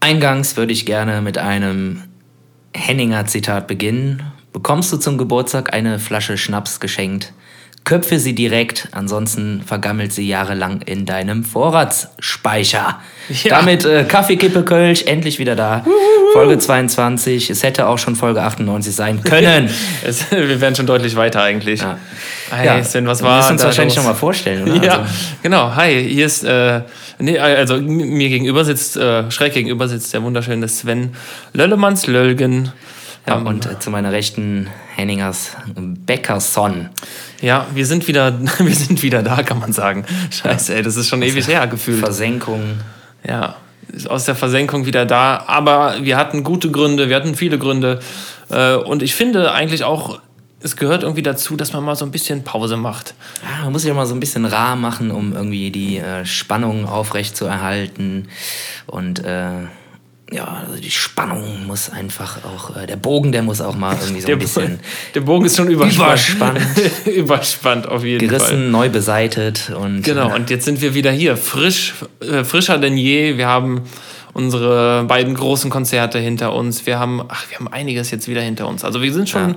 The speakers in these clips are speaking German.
Eingangs würde ich gerne mit einem Henninger Zitat beginnen. Bekommst du zum Geburtstag eine Flasche Schnaps geschenkt, köpfe sie direkt, ansonsten vergammelt sie jahrelang in deinem Vorratsspeicher. Ja. Damit äh, Kaffeekippe Kölsch endlich wieder da. Folge 22. Es hätte auch schon Folge 98 sein können. es, wir wären schon deutlich weiter eigentlich. Ja. Hi, ja. Sven, was war? Wir müssen uns wahrscheinlich nochmal vorstellen, oder? Ja, also. genau. Hi, hier ist, äh, nee, also mir gegenüber sitzt, äh, schräg gegenüber sitzt der wunderschöne Sven Löllemanns Lölgen. Ja, um, und äh, zu meiner rechten Henningers Beckerson. Ja, wir sind wieder, wir sind wieder da, kann man sagen. Scheiße, ey, das ist schon ewig her gefühlt. Versenkung. Ja, ist aus der Versenkung wieder da. Aber wir hatten gute Gründe, wir hatten viele Gründe. Äh, und ich finde eigentlich auch, es gehört irgendwie dazu, dass man mal so ein bisschen Pause macht. Ja, man muss sich ja mal so ein bisschen rar machen, um irgendwie die äh, Spannung aufrecht zu erhalten. Und äh, ja, also die Spannung muss einfach auch, äh, der Bogen, der muss auch mal irgendwie so der ein bisschen. Der Bogen ist schon überspannt. Überspannt. überspannt auf jeden Gerissen, Fall. Gerissen, neu beseitet und. Genau, und jetzt sind wir wieder hier, frisch, äh, frischer denn je. Wir haben unsere beiden großen Konzerte hinter uns. Wir haben, ach, wir haben einiges jetzt wieder hinter uns. Also wir sind schon, ja.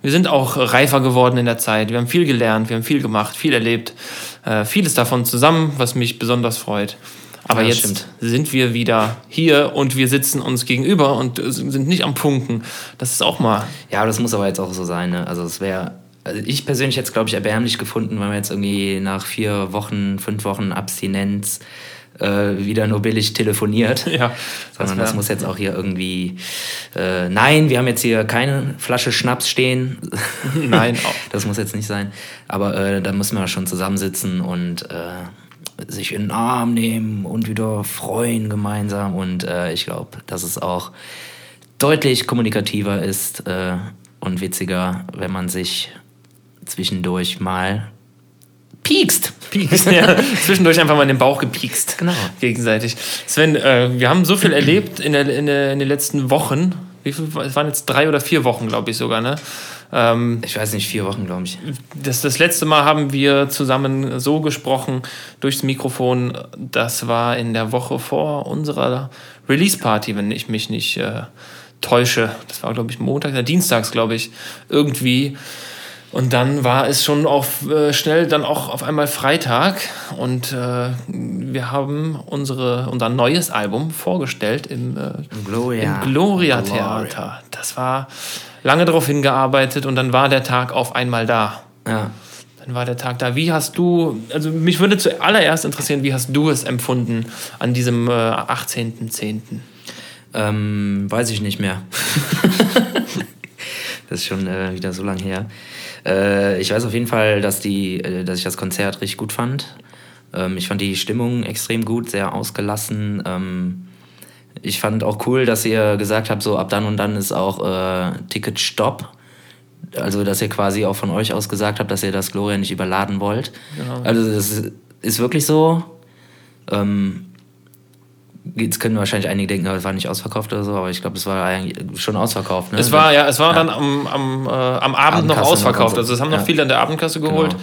wir sind auch reifer geworden in der Zeit. Wir haben viel gelernt, wir haben viel gemacht, viel erlebt. Äh, vieles davon zusammen, was mich besonders freut. Aber ja, jetzt stimmt. sind wir wieder hier und wir sitzen uns gegenüber und sind nicht am Punkten. Das ist auch mal. Ja, das muss aber jetzt auch so sein. Ne? Also es wäre, also ich persönlich hätte es, glaube ich, erbärmlich gefunden, wenn wir jetzt irgendwie nach vier Wochen, fünf Wochen Abstinenz äh, wieder nur billig telefoniert. Ja, Sondern das, das muss jetzt auch hier irgendwie. Äh, nein, wir haben jetzt hier keine Flasche Schnaps stehen. nein, das muss jetzt nicht sein. Aber äh, da müssen wir schon zusammensitzen und äh, sich in den Arm nehmen und wieder freuen gemeinsam. Und äh, ich glaube, dass es auch deutlich kommunikativer ist äh, und witziger, wenn man sich zwischendurch mal piekst. Piekst, ja. Zwischendurch einfach mal in den Bauch gepiekst. Genau. Gegenseitig. Sven, äh, wir haben so viel erlebt in, der, in, der, in den letzten Wochen. Wie viel, es waren jetzt drei oder vier Wochen, glaube ich sogar, ne? Ähm, ich weiß nicht, vier Wochen, glaube ich. Das, das letzte Mal haben wir zusammen so gesprochen durchs Mikrofon. Das war in der Woche vor unserer Release-Party, wenn ich mich nicht äh, täusche. Das war, glaube ich, Montag, oder Dienstags, glaube ich, irgendwie. Und dann war es schon auf, äh, schnell dann auch auf einmal Freitag und äh, wir haben unsere, unser neues Album vorgestellt im äh, Gloria, im Gloria Theater. Das war lange darauf hingearbeitet und dann war der Tag auf einmal da. Ja. Dann war der Tag da. Wie hast du, also mich würde zuallererst interessieren, wie hast du es empfunden an diesem äh, 18.10.? Ähm, weiß ich nicht mehr. das ist schon äh, wieder so lange her. Äh, ich weiß auf jeden Fall, dass, die, äh, dass ich das Konzert richtig gut fand. Ähm, ich fand die Stimmung extrem gut, sehr ausgelassen. Ähm, ich fand auch cool, dass ihr gesagt habt, so ab dann und dann ist auch äh, Ticket Stopp. Also, dass ihr quasi auch von euch aus gesagt habt, dass ihr das Gloria nicht überladen wollt. Genau. Also, das ist wirklich so. Ähm, jetzt können wahrscheinlich einige denken, es war nicht ausverkauft oder so, aber ich glaube, es war eigentlich schon ausverkauft. Ne? Es war ja, es war ja. dann am, am, äh, am Abend noch ausverkauft. Noch also es haben noch ja. viele an der Abendkasse geholt, genau.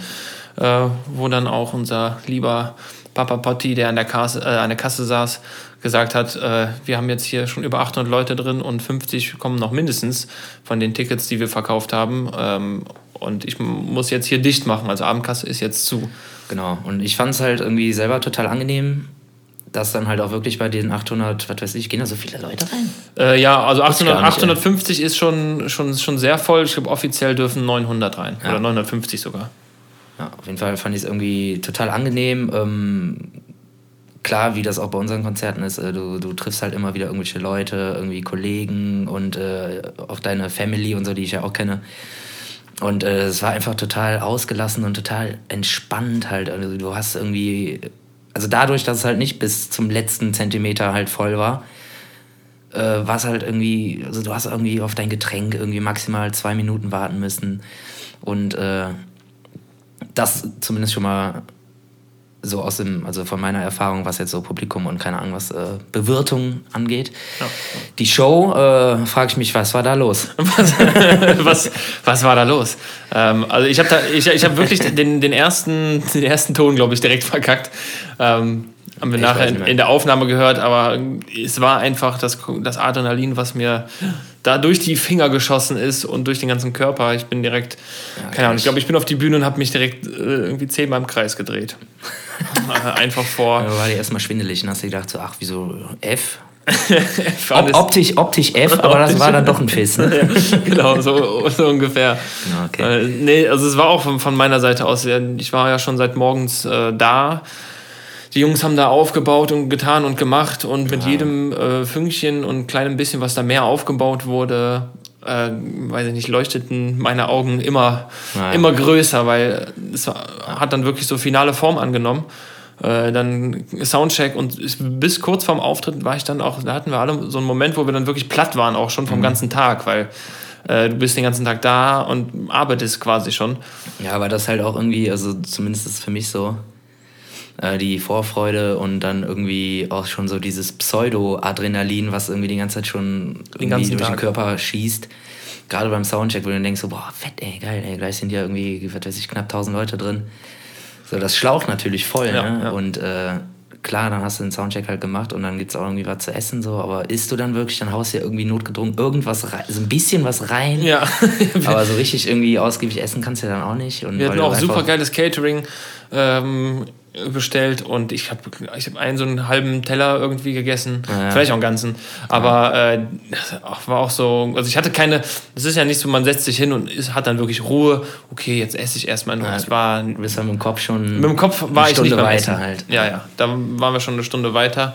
Äh, wo dann auch unser lieber Papa Potti, der an der Kasse, äh, an der Kasse saß, gesagt hat, äh, wir haben jetzt hier schon über 800 Leute drin und 50 kommen noch mindestens von den Tickets, die wir verkauft haben. Ähm, und ich muss jetzt hier dicht machen. Also Abendkasse ist jetzt zu. Genau. Und ich fand es halt irgendwie selber total angenehm, dass dann halt auch wirklich bei den 800, was weiß ich, gehen da so viele Leute rein? Äh, ja, also 800, nicht, 850 ist schon, schon, schon sehr voll. Ich glaube, offiziell dürfen 900 rein. Ja. Oder 950 sogar. Ja, auf jeden Fall fand ich es irgendwie total angenehm. Ähm, klar, wie das auch bei unseren Konzerten ist, äh, du, du triffst halt immer wieder irgendwelche Leute, irgendwie Kollegen und äh, auch deine Family und so, die ich ja auch kenne. Und äh, es war einfach total ausgelassen und total entspannt halt. Also du hast irgendwie, also dadurch, dass es halt nicht bis zum letzten Zentimeter halt voll war, äh, war es halt irgendwie, also du hast irgendwie auf dein Getränk irgendwie maximal zwei Minuten warten müssen. Und äh, das zumindest schon mal so aus dem, also von meiner Erfahrung, was jetzt so Publikum und keine Ahnung, was äh, Bewirtung angeht. Ja. Die Show, äh, frage ich mich, was war da los? was, was, was war da los? Ähm, also ich habe da, ich, ich habe wirklich den, den, ersten, den ersten Ton, glaube ich, direkt verkackt. Ähm, haben wir ich nachher in, in, der Aufnahme gehört, aber es war einfach das, das Adrenalin, was mir da durch die Finger geschossen ist und durch den ganzen Körper. Ich bin direkt, ja, keine Ahnung, ich glaube, ich bin auf die Bühne und habe mich direkt äh, irgendwie zehnmal im Kreis gedreht. Einfach vor. Da war dir erstmal schwindelig und hast dir gedacht, so, ach, wieso F? Ob, optisch, optisch F, aber das war dann doch ein Fiss. Ne? ja, genau, so, so ungefähr. Okay. Äh, nee, also es war auch von, von, meiner Seite aus, ich war ja schon seit morgens äh, da die Jungs haben da aufgebaut und getan und gemacht und mit ja. jedem äh, Fünkchen und kleinem bisschen, was da mehr aufgebaut wurde, äh, weiß ich nicht, leuchteten meine Augen immer, ja. immer größer, weil es hat dann wirklich so finale Form angenommen. Äh, dann Soundcheck und bis kurz vorm Auftritt war ich dann auch, da hatten wir alle so einen Moment, wo wir dann wirklich platt waren, auch schon vom mhm. ganzen Tag, weil äh, du bist den ganzen Tag da und arbeitest quasi schon. Ja, aber das halt auch irgendwie, also zumindest ist es für mich so, äh, die Vorfreude und dann irgendwie auch schon so dieses Pseudo-Adrenalin, was irgendwie die ganze Zeit schon den irgendwie durch Tag. den Körper schießt. Gerade beim Soundcheck, wo du denkst, so, boah, fett, ey, geil, ey, gleich sind ja irgendwie, was weiß ich, knapp 1000 Leute drin. So, das schlaucht natürlich voll, ja, ne? Ja. Und äh, klar, dann hast du den Soundcheck halt gemacht und dann gibt es auch irgendwie was zu essen, so, aber isst du dann wirklich, dann haust du ja irgendwie notgedrungen irgendwas rein, so ein bisschen was rein. Ja. aber so richtig irgendwie ausgiebig essen kannst du ja dann auch nicht. Und Wir hatten auch super geiles Catering. Ähm, bestellt und ich habe ich hab einen so einen halben Teller irgendwie gegessen, ja. vielleicht auch einen ganzen, aber äh, war auch so, also ich hatte keine, es ist ja nicht so, man setzt sich hin und ist, hat dann wirklich Ruhe, okay, jetzt esse ich erstmal nur. Ja, es war, du bist halt mit dem Kopf schon mit dem Kopf war ich nicht weiter halt. Ja, ja, da waren wir schon eine Stunde weiter.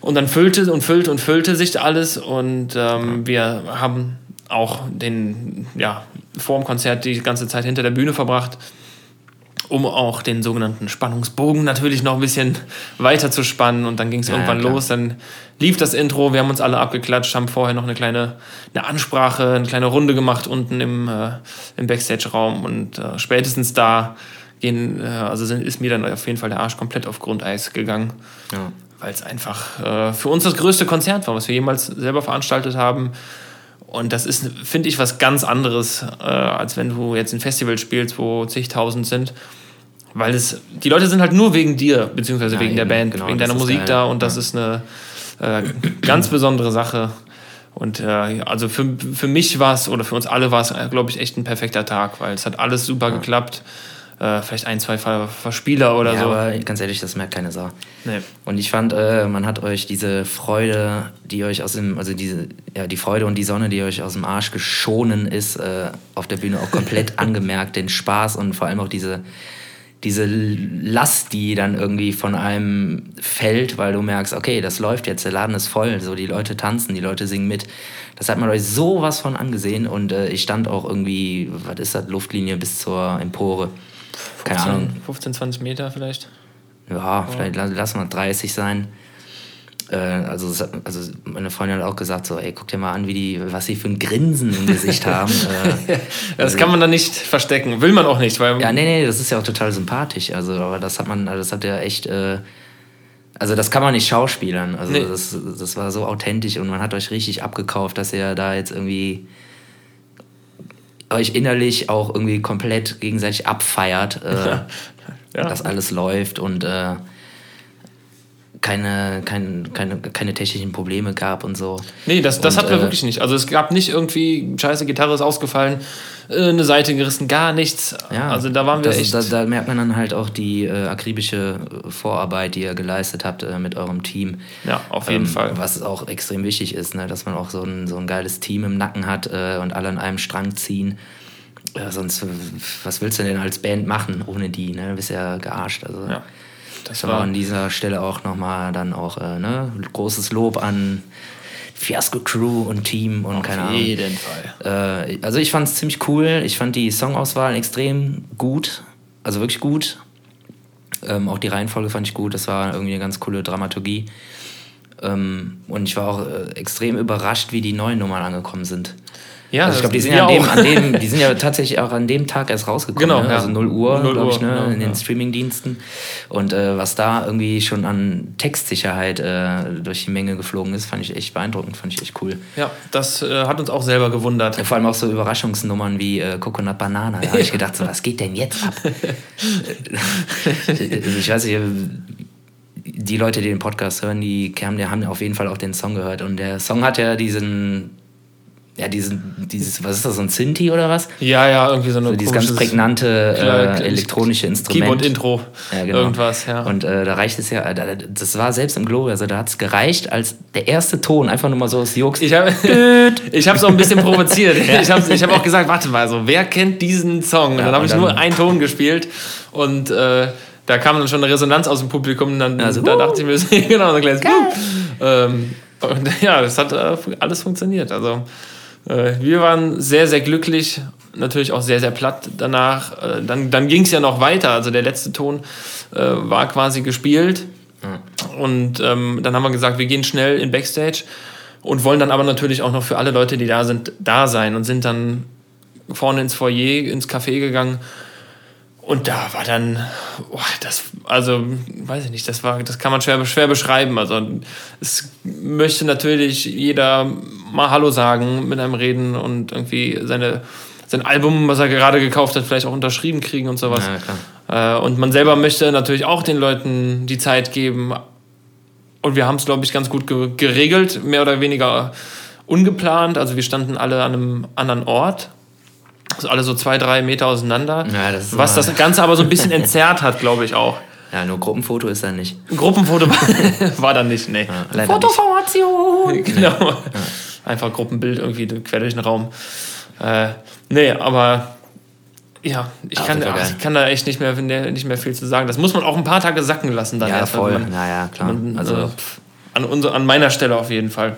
Und dann füllte und füllte und füllte sich alles und ähm, wir haben auch den, ja, vor dem Konzert die ganze Zeit hinter der Bühne verbracht um auch den sogenannten Spannungsbogen natürlich noch ein bisschen weiter zu spannen. Und dann ging es ja, irgendwann ja, los. Dann lief das Intro, wir haben uns alle abgeklatscht, haben vorher noch eine kleine eine Ansprache, eine kleine Runde gemacht unten im, äh, im Backstage-Raum. Und äh, spätestens da gehen, äh, also sind, ist mir dann auf jeden Fall der Arsch komplett auf Grundeis gegangen. Ja. Weil es einfach äh, für uns das größte Konzert war, was wir jemals selber veranstaltet haben. Und das ist, finde ich, was ganz anderes, äh, als wenn du jetzt ein Festival spielst, wo zigtausend sind. Weil es, die Leute sind halt nur wegen dir, beziehungsweise ja, wegen eben, der Band, genau, wegen deiner Musik geil. da und das ist eine äh, ganz besondere Sache. Und äh, also für, für mich war es, oder für uns alle war es, glaube ich, echt ein perfekter Tag, weil es hat alles super ja. geklappt. Äh, vielleicht ein, zwei Verspieler oder ja, so. aber ganz ehrlich, das merkt keine Sau. Nee. Und ich fand, äh, man hat euch diese Freude, die euch aus dem, also diese, ja, die Freude und die Sonne, die euch aus dem Arsch geschonen ist, äh, auf der Bühne auch komplett angemerkt, den Spaß und vor allem auch diese, diese Last, die dann irgendwie von einem fällt, weil du merkst, okay, das läuft jetzt, der Laden ist voll, so die Leute tanzen, die Leute singen mit. Das hat man euch sowas von angesehen und äh, ich stand auch irgendwie, was ist das, Luftlinie bis zur Empore. Keine 15, Ahnung. 15, 20 Meter vielleicht? Ja, oh. vielleicht lass mal 30 sein. Äh, also, also meine Freundin hat auch gesagt so, ey, guck dir mal an, wie die, was sie für ein Grinsen im Gesicht haben. Äh, das also, kann man dann nicht verstecken, will man auch nicht, weil ja, nee, nee, das ist ja auch total sympathisch. Also, aber das hat man, das hat ja echt, äh, also das kann man nicht schauspielern. Also nee. das, das war so authentisch und man hat euch richtig abgekauft, dass ihr da jetzt irgendwie euch innerlich auch irgendwie komplett gegenseitig abfeiert, äh, ja. Dass alles läuft und äh, keine, kein, keine, keine technischen Probleme gab und so. Nee, das, das und, hatten wir äh, wirklich nicht. Also es gab nicht irgendwie, scheiße, Gitarre ist ausgefallen, äh, eine Seite gerissen, gar nichts. Ja, also da waren wir das, echt... Da, da, merkt man dann halt auch die äh, akribische Vorarbeit, die ihr geleistet habt äh, mit eurem Team. Ja, auf jeden ähm, Fall. Was auch extrem wichtig ist, ne? dass man auch so ein, so ein geiles Team im Nacken hat äh, und alle an einem Strang ziehen. Ja, sonst, was willst du denn als Band machen ohne die? Ne? Du bist ja gearscht. Also. Ja. Das war an dieser Stelle auch nochmal dann auch äh, ne, großes Lob an Fiasco Crew und Team und Auf keine Ahnung. Auf jeden Fall. Äh, also ich fand es ziemlich cool. Ich fand die Songauswahl extrem gut. Also wirklich gut. Ähm, auch die Reihenfolge fand ich gut. Das war irgendwie eine ganz coole Dramaturgie. Ähm, und ich war auch äh, extrem überrascht, wie die neuen Nummern angekommen sind. Ja, also ich glaube, die sind ja an dem, an dem, die sind ja tatsächlich auch an dem Tag erst rausgekommen. Genau, ne? also 0 Uhr, 0 glaube ich, ne? Genau, in den ja. Streaming-Diensten. Und äh, was da irgendwie schon an Textsicherheit äh, durch die Menge geflogen ist, fand ich echt beeindruckend, fand ich echt cool. Ja, das äh, hat uns auch selber gewundert. Ja, vor allem auch so Überraschungsnummern wie äh, Coconut Banana. Da habe ich gedacht, so, was geht denn jetzt ab? ich weiß nicht, die Leute, die den Podcast hören, die haben auf jeden Fall auch den Song gehört. Und der Song hat ja diesen ja, diesen, dieses, was ist das, so ein Synthi oder was? Ja, ja, irgendwie so eine so Dieses ganz prägnante äh, elektronische Instrument. Keyboard-Intro, ja, genau. irgendwas, ja. Und äh, da reicht es ja, das war selbst im Gloria, also da hat es gereicht als der erste Ton, einfach nur mal so aus Jux. Ich habe es auch ein bisschen provoziert. ja. Ich habe ich hab auch gesagt, warte mal, so, wer kennt diesen Song? Und ja, dann habe ich nur einen Ton gespielt und äh, da kam dann schon eine Resonanz aus dem Publikum und dann, also, da uh, dachte ich mir, genau, so ein kleines ähm, und ja, das hat äh, alles funktioniert, also wir waren sehr, sehr glücklich, natürlich auch sehr, sehr platt danach. Äh, dann dann ging es ja noch weiter. Also der letzte Ton äh, war quasi gespielt. Mhm. Und ähm, dann haben wir gesagt, wir gehen schnell in Backstage und wollen dann aber natürlich auch noch für alle Leute, die da sind, da sein und sind dann vorne ins Foyer, ins Café gegangen und da war dann, oh, das, also, weiß ich nicht, das war, das kann man schwer, schwer beschreiben. Also, es möchte natürlich jeder mal Hallo sagen, mit einem reden und irgendwie seine, sein Album, was er gerade gekauft hat, vielleicht auch unterschrieben kriegen und sowas. Ja, äh, und man selber möchte natürlich auch den Leuten die Zeit geben. Und wir haben es, glaube ich, ganz gut geregelt, mehr oder weniger ungeplant. Also, wir standen alle an einem anderen Ort alle so zwei, drei Meter auseinander. Ja, das was das Ganze aber so ein bisschen entzerrt hat, glaube ich auch. Ja, nur Gruppenfoto ist dann nicht. Gruppenfoto war dann nicht, nee. Ja, Fotoformation! Genau. Ja. Einfach Gruppenbild irgendwie quer durch den Raum. Äh, nee, aber ja, ich, kann, ach, ich kann da echt nicht mehr, nicht mehr viel zu sagen. Das muss man auch ein paar Tage sacken lassen dann. Ja, erst, voll. Man, naja, klar. Man, also, äh, an, unser, an meiner Stelle auf jeden Fall.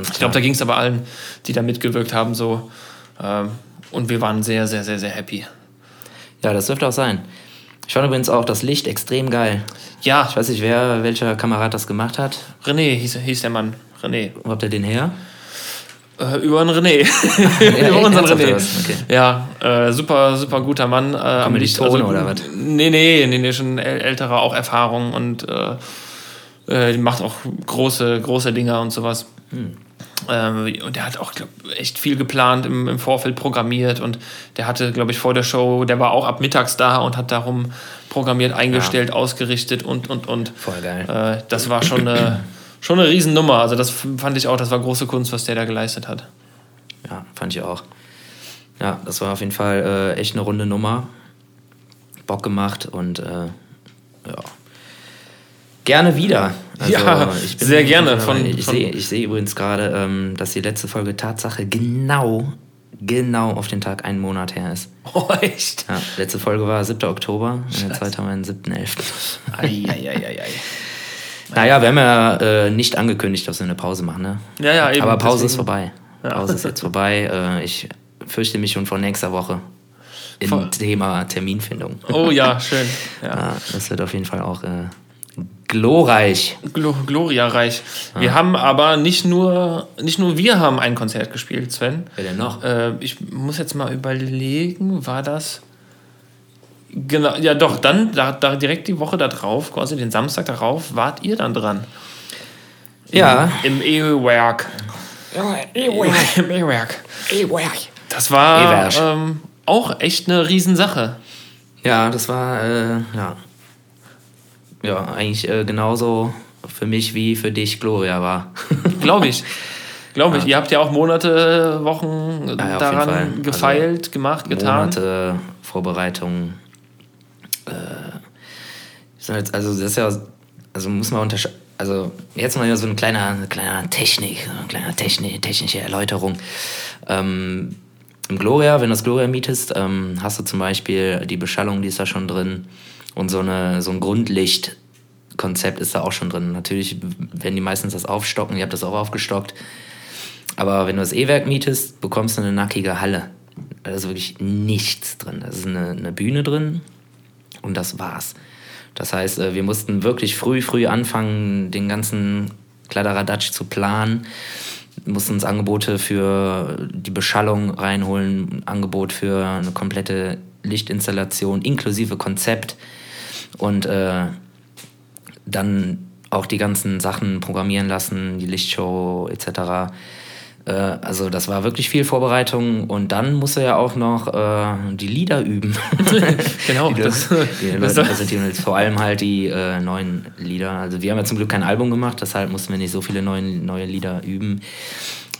ich glaube, da ging es aber allen, die da mitgewirkt haben, so. Ähm, und wir waren sehr, sehr, sehr, sehr happy. Ja, das dürfte auch sein. Ich fand übrigens auch das Licht extrem geil. Ja. Ich weiß nicht, wer, welcher Kamerad das gemacht hat. René hieß, hieß der Mann. René. Wo habt ihr den her? Äh, über einen René. ja, über unseren René. Okay. Ja, äh, super, super guter Mann. Äh, die Tone also, oder was? Nee, nee, nee, nee, schon älterer, auch Erfahrung und äh, äh, macht auch große, große Dinger und sowas. Hm. Ähm, und der hat auch glaub, echt viel geplant im, im, Vorfeld programmiert und der hatte, glaube ich, vor der Show, der war auch ab mittags da und hat darum programmiert, eingestellt, ja. ausgerichtet und und und. Voll geil. Äh, das war schon eine, schon eine Riesennummer. Also das fand ich auch, das war große Kunst, was der da geleistet hat. Ja, fand ich auch. Ja, das war auf jeden Fall äh, echt eine runde Nummer. Bock gemacht und äh, ja, Gerne wieder. Also ja, sehr gerne. Von, ich sehe seh übrigens gerade, ähm, dass die letzte Folge Tatsache genau, genau auf den Tag einen Monat her ist. Oh, echt? Ja, letzte Folge war 7. Oktober und der zweite haben wir den 7.11. Eieieiei. Naja, wir haben ja äh, nicht angekündigt, dass wir eine Pause machen, ne? Ja, ja, eben. Aber Pause deswegen. ist vorbei. Ja. Pause ist jetzt vorbei. Äh, ich fürchte mich schon vor nächster Woche im Thema Terminfindung. Oh ja, schön. Ja. ja das wird auf jeden Fall auch äh, Glorreich. Glo Gloriareich. Ah. Wir haben aber nicht nur, nicht nur wir haben ein Konzert gespielt, Sven. Wer denn noch? Äh, ich muss jetzt mal überlegen, war das. Genau, ja doch, dann da, da direkt die Woche darauf, quasi den Samstag darauf, wart ihr dann dran. Ja. Im E-Werk. Im E-Werk. E-Werk. Das war e ähm, auch echt eine Riesensache. Ja, das war, äh, ja ja, eigentlich äh, genauso für mich wie für dich Gloria war. Glaube ich. Glaube ich. Ja. Ihr habt ja auch Monate, Wochen ja, daran gefeilt, also gemacht, getan. Monate Vorbereitung. Äh, also das ist ja, also muss man unterscheiden. Also jetzt mal so eine kleine, eine kleine Technik, eine kleine Technik, technische Erläuterung. Ähm, Im Gloria, wenn du das Gloria mietest, ähm, hast du zum Beispiel die Beschallung, die ist da schon drin und so, eine, so ein Grundlichtkonzept ist da auch schon drin. Natürlich werden die meistens das aufstocken, ihr habt das auch aufgestockt. Aber wenn du das E-Werk mietest, bekommst du eine nackige Halle. Da ist wirklich nichts drin. Da ist eine, eine Bühne drin und das war's. Das heißt, äh, wir mussten wirklich früh, früh anfangen, den ganzen Kladderadatsch zu planen. mussten uns Angebote für die Beschallung reinholen, ein Angebot für eine komplette Lichtinstallation inklusive Konzept und äh, dann auch die ganzen Sachen programmieren lassen, die Lichtshow etc. Äh, also das war wirklich viel Vorbereitung und dann musste er auch noch äh, die Lieder üben. genau. die, das, die Leute präsentieren jetzt vor allem halt die äh, neuen Lieder. Also wir haben ja zum Glück kein Album gemacht, deshalb mussten wir nicht so viele neue, neue Lieder üben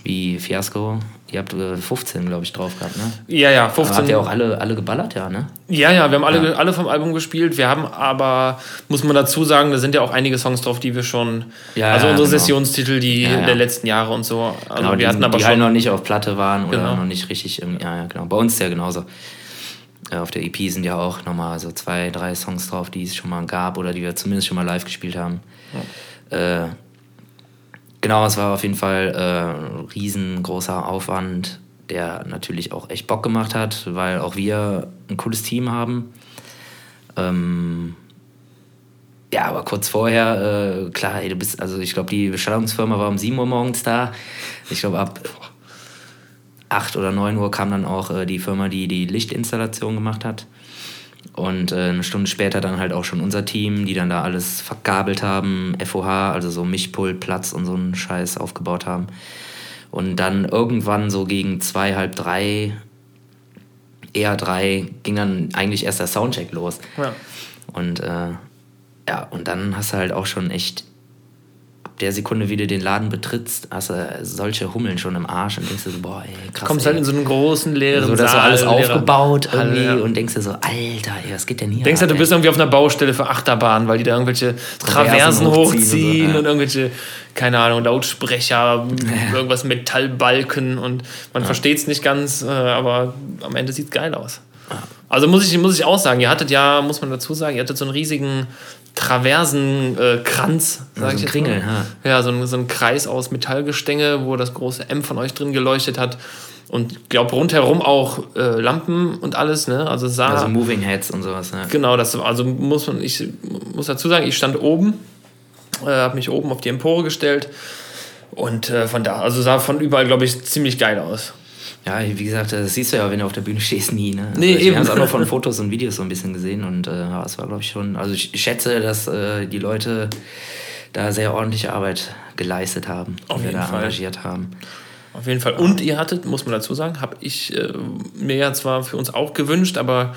wie Fiasco. Ihr habt 15, äh, glaube ich, drauf gehabt, ne? Ja, ja, 15. Aber habt ihr auch alle, alle geballert, ja, ne? Ja, ja, wir haben alle, ja. alle vom Album gespielt. Wir haben aber, muss man dazu sagen, da sind ja auch einige Songs drauf, die wir schon, ja, also unsere genau. Sessionstitel, die ja, der letzten Jahre und so. Also genau, wir die, hatten aber die schon, halt noch nicht auf Platte waren oder genau. noch nicht richtig, ja, ja, genau. Bei uns ist ja genauso. Äh, auf der EP sind ja auch nochmal so zwei, drei Songs drauf, die es schon mal gab oder die wir zumindest schon mal live gespielt haben. Äh, Genau, es war auf jeden Fall äh, riesengroßer Aufwand, der natürlich auch echt Bock gemacht hat, weil auch wir ein cooles Team haben. Ähm, ja, aber kurz vorher, äh, klar, ey, du bist, also ich glaube, die Bestellungsfirma war um 7 Uhr morgens da. Ich glaube, ab 8 oder 9 Uhr kam dann auch äh, die Firma, die die Lichtinstallation gemacht hat. Und äh, eine Stunde später dann halt auch schon unser Team, die dann da alles vergabelt haben, FOH, also so Mischpult, Platz und so einen Scheiß aufgebaut haben. Und dann irgendwann so gegen zwei, halb drei, eher drei, ging dann eigentlich erst der Soundcheck los. Ja. Und äh, ja, und dann hast du halt auch schon echt der Sekunde, wie du den Laden betrittst, hast du solche Hummeln schon im Arsch und denkst dir so, boah, ey, krass. Kommst ey. halt in so einen großen leeren so, das Saal. alles aufgebaut irgendwie ja. und denkst dir so, Alter, ey, was geht denn hier? Denkst halt, du bist irgendwie auf einer Baustelle für Achterbahn, weil die da irgendwelche Traversen hochziehen, hochziehen und, so, und, irgendwelche, keine Ahnung, Lautsprecher, irgendwas Metallbalken und man ja. versteht es nicht ganz, äh, aber am Ende sieht es geil aus. Also muss ich, muss ich auch sagen, ihr hattet ja, muss man dazu sagen, ihr hattet so einen riesigen Traversenkranz, äh, sag ja, so ich jetzt Kringel, mal. Ja, so ein, so ein Kreis aus Metallgestänge, wo das große M von euch drin geleuchtet hat. Und ich glaube rundherum auch äh, Lampen und alles, ne? Also sah. Also Moving Heads und sowas, ne? Genau, das also muss man, ich muss dazu sagen, ich stand oben, äh, habe mich oben auf die Empore gestellt und äh, von da, also sah von überall, glaube ich, ziemlich geil aus. Ja, wie gesagt, das siehst du ja, wenn du auf der Bühne stehst, nie. Ne? Also nee, ich habe es auch noch von Fotos und Videos so ein bisschen gesehen und äh, es war, glaube ich, schon. Also ich schätze, dass äh, die Leute da sehr ordentliche Arbeit geleistet haben, auf wir da Fall. engagiert haben. Auf jeden Fall. Und ihr hattet, muss man dazu sagen, habe ich äh, mir ja zwar für uns auch gewünscht, aber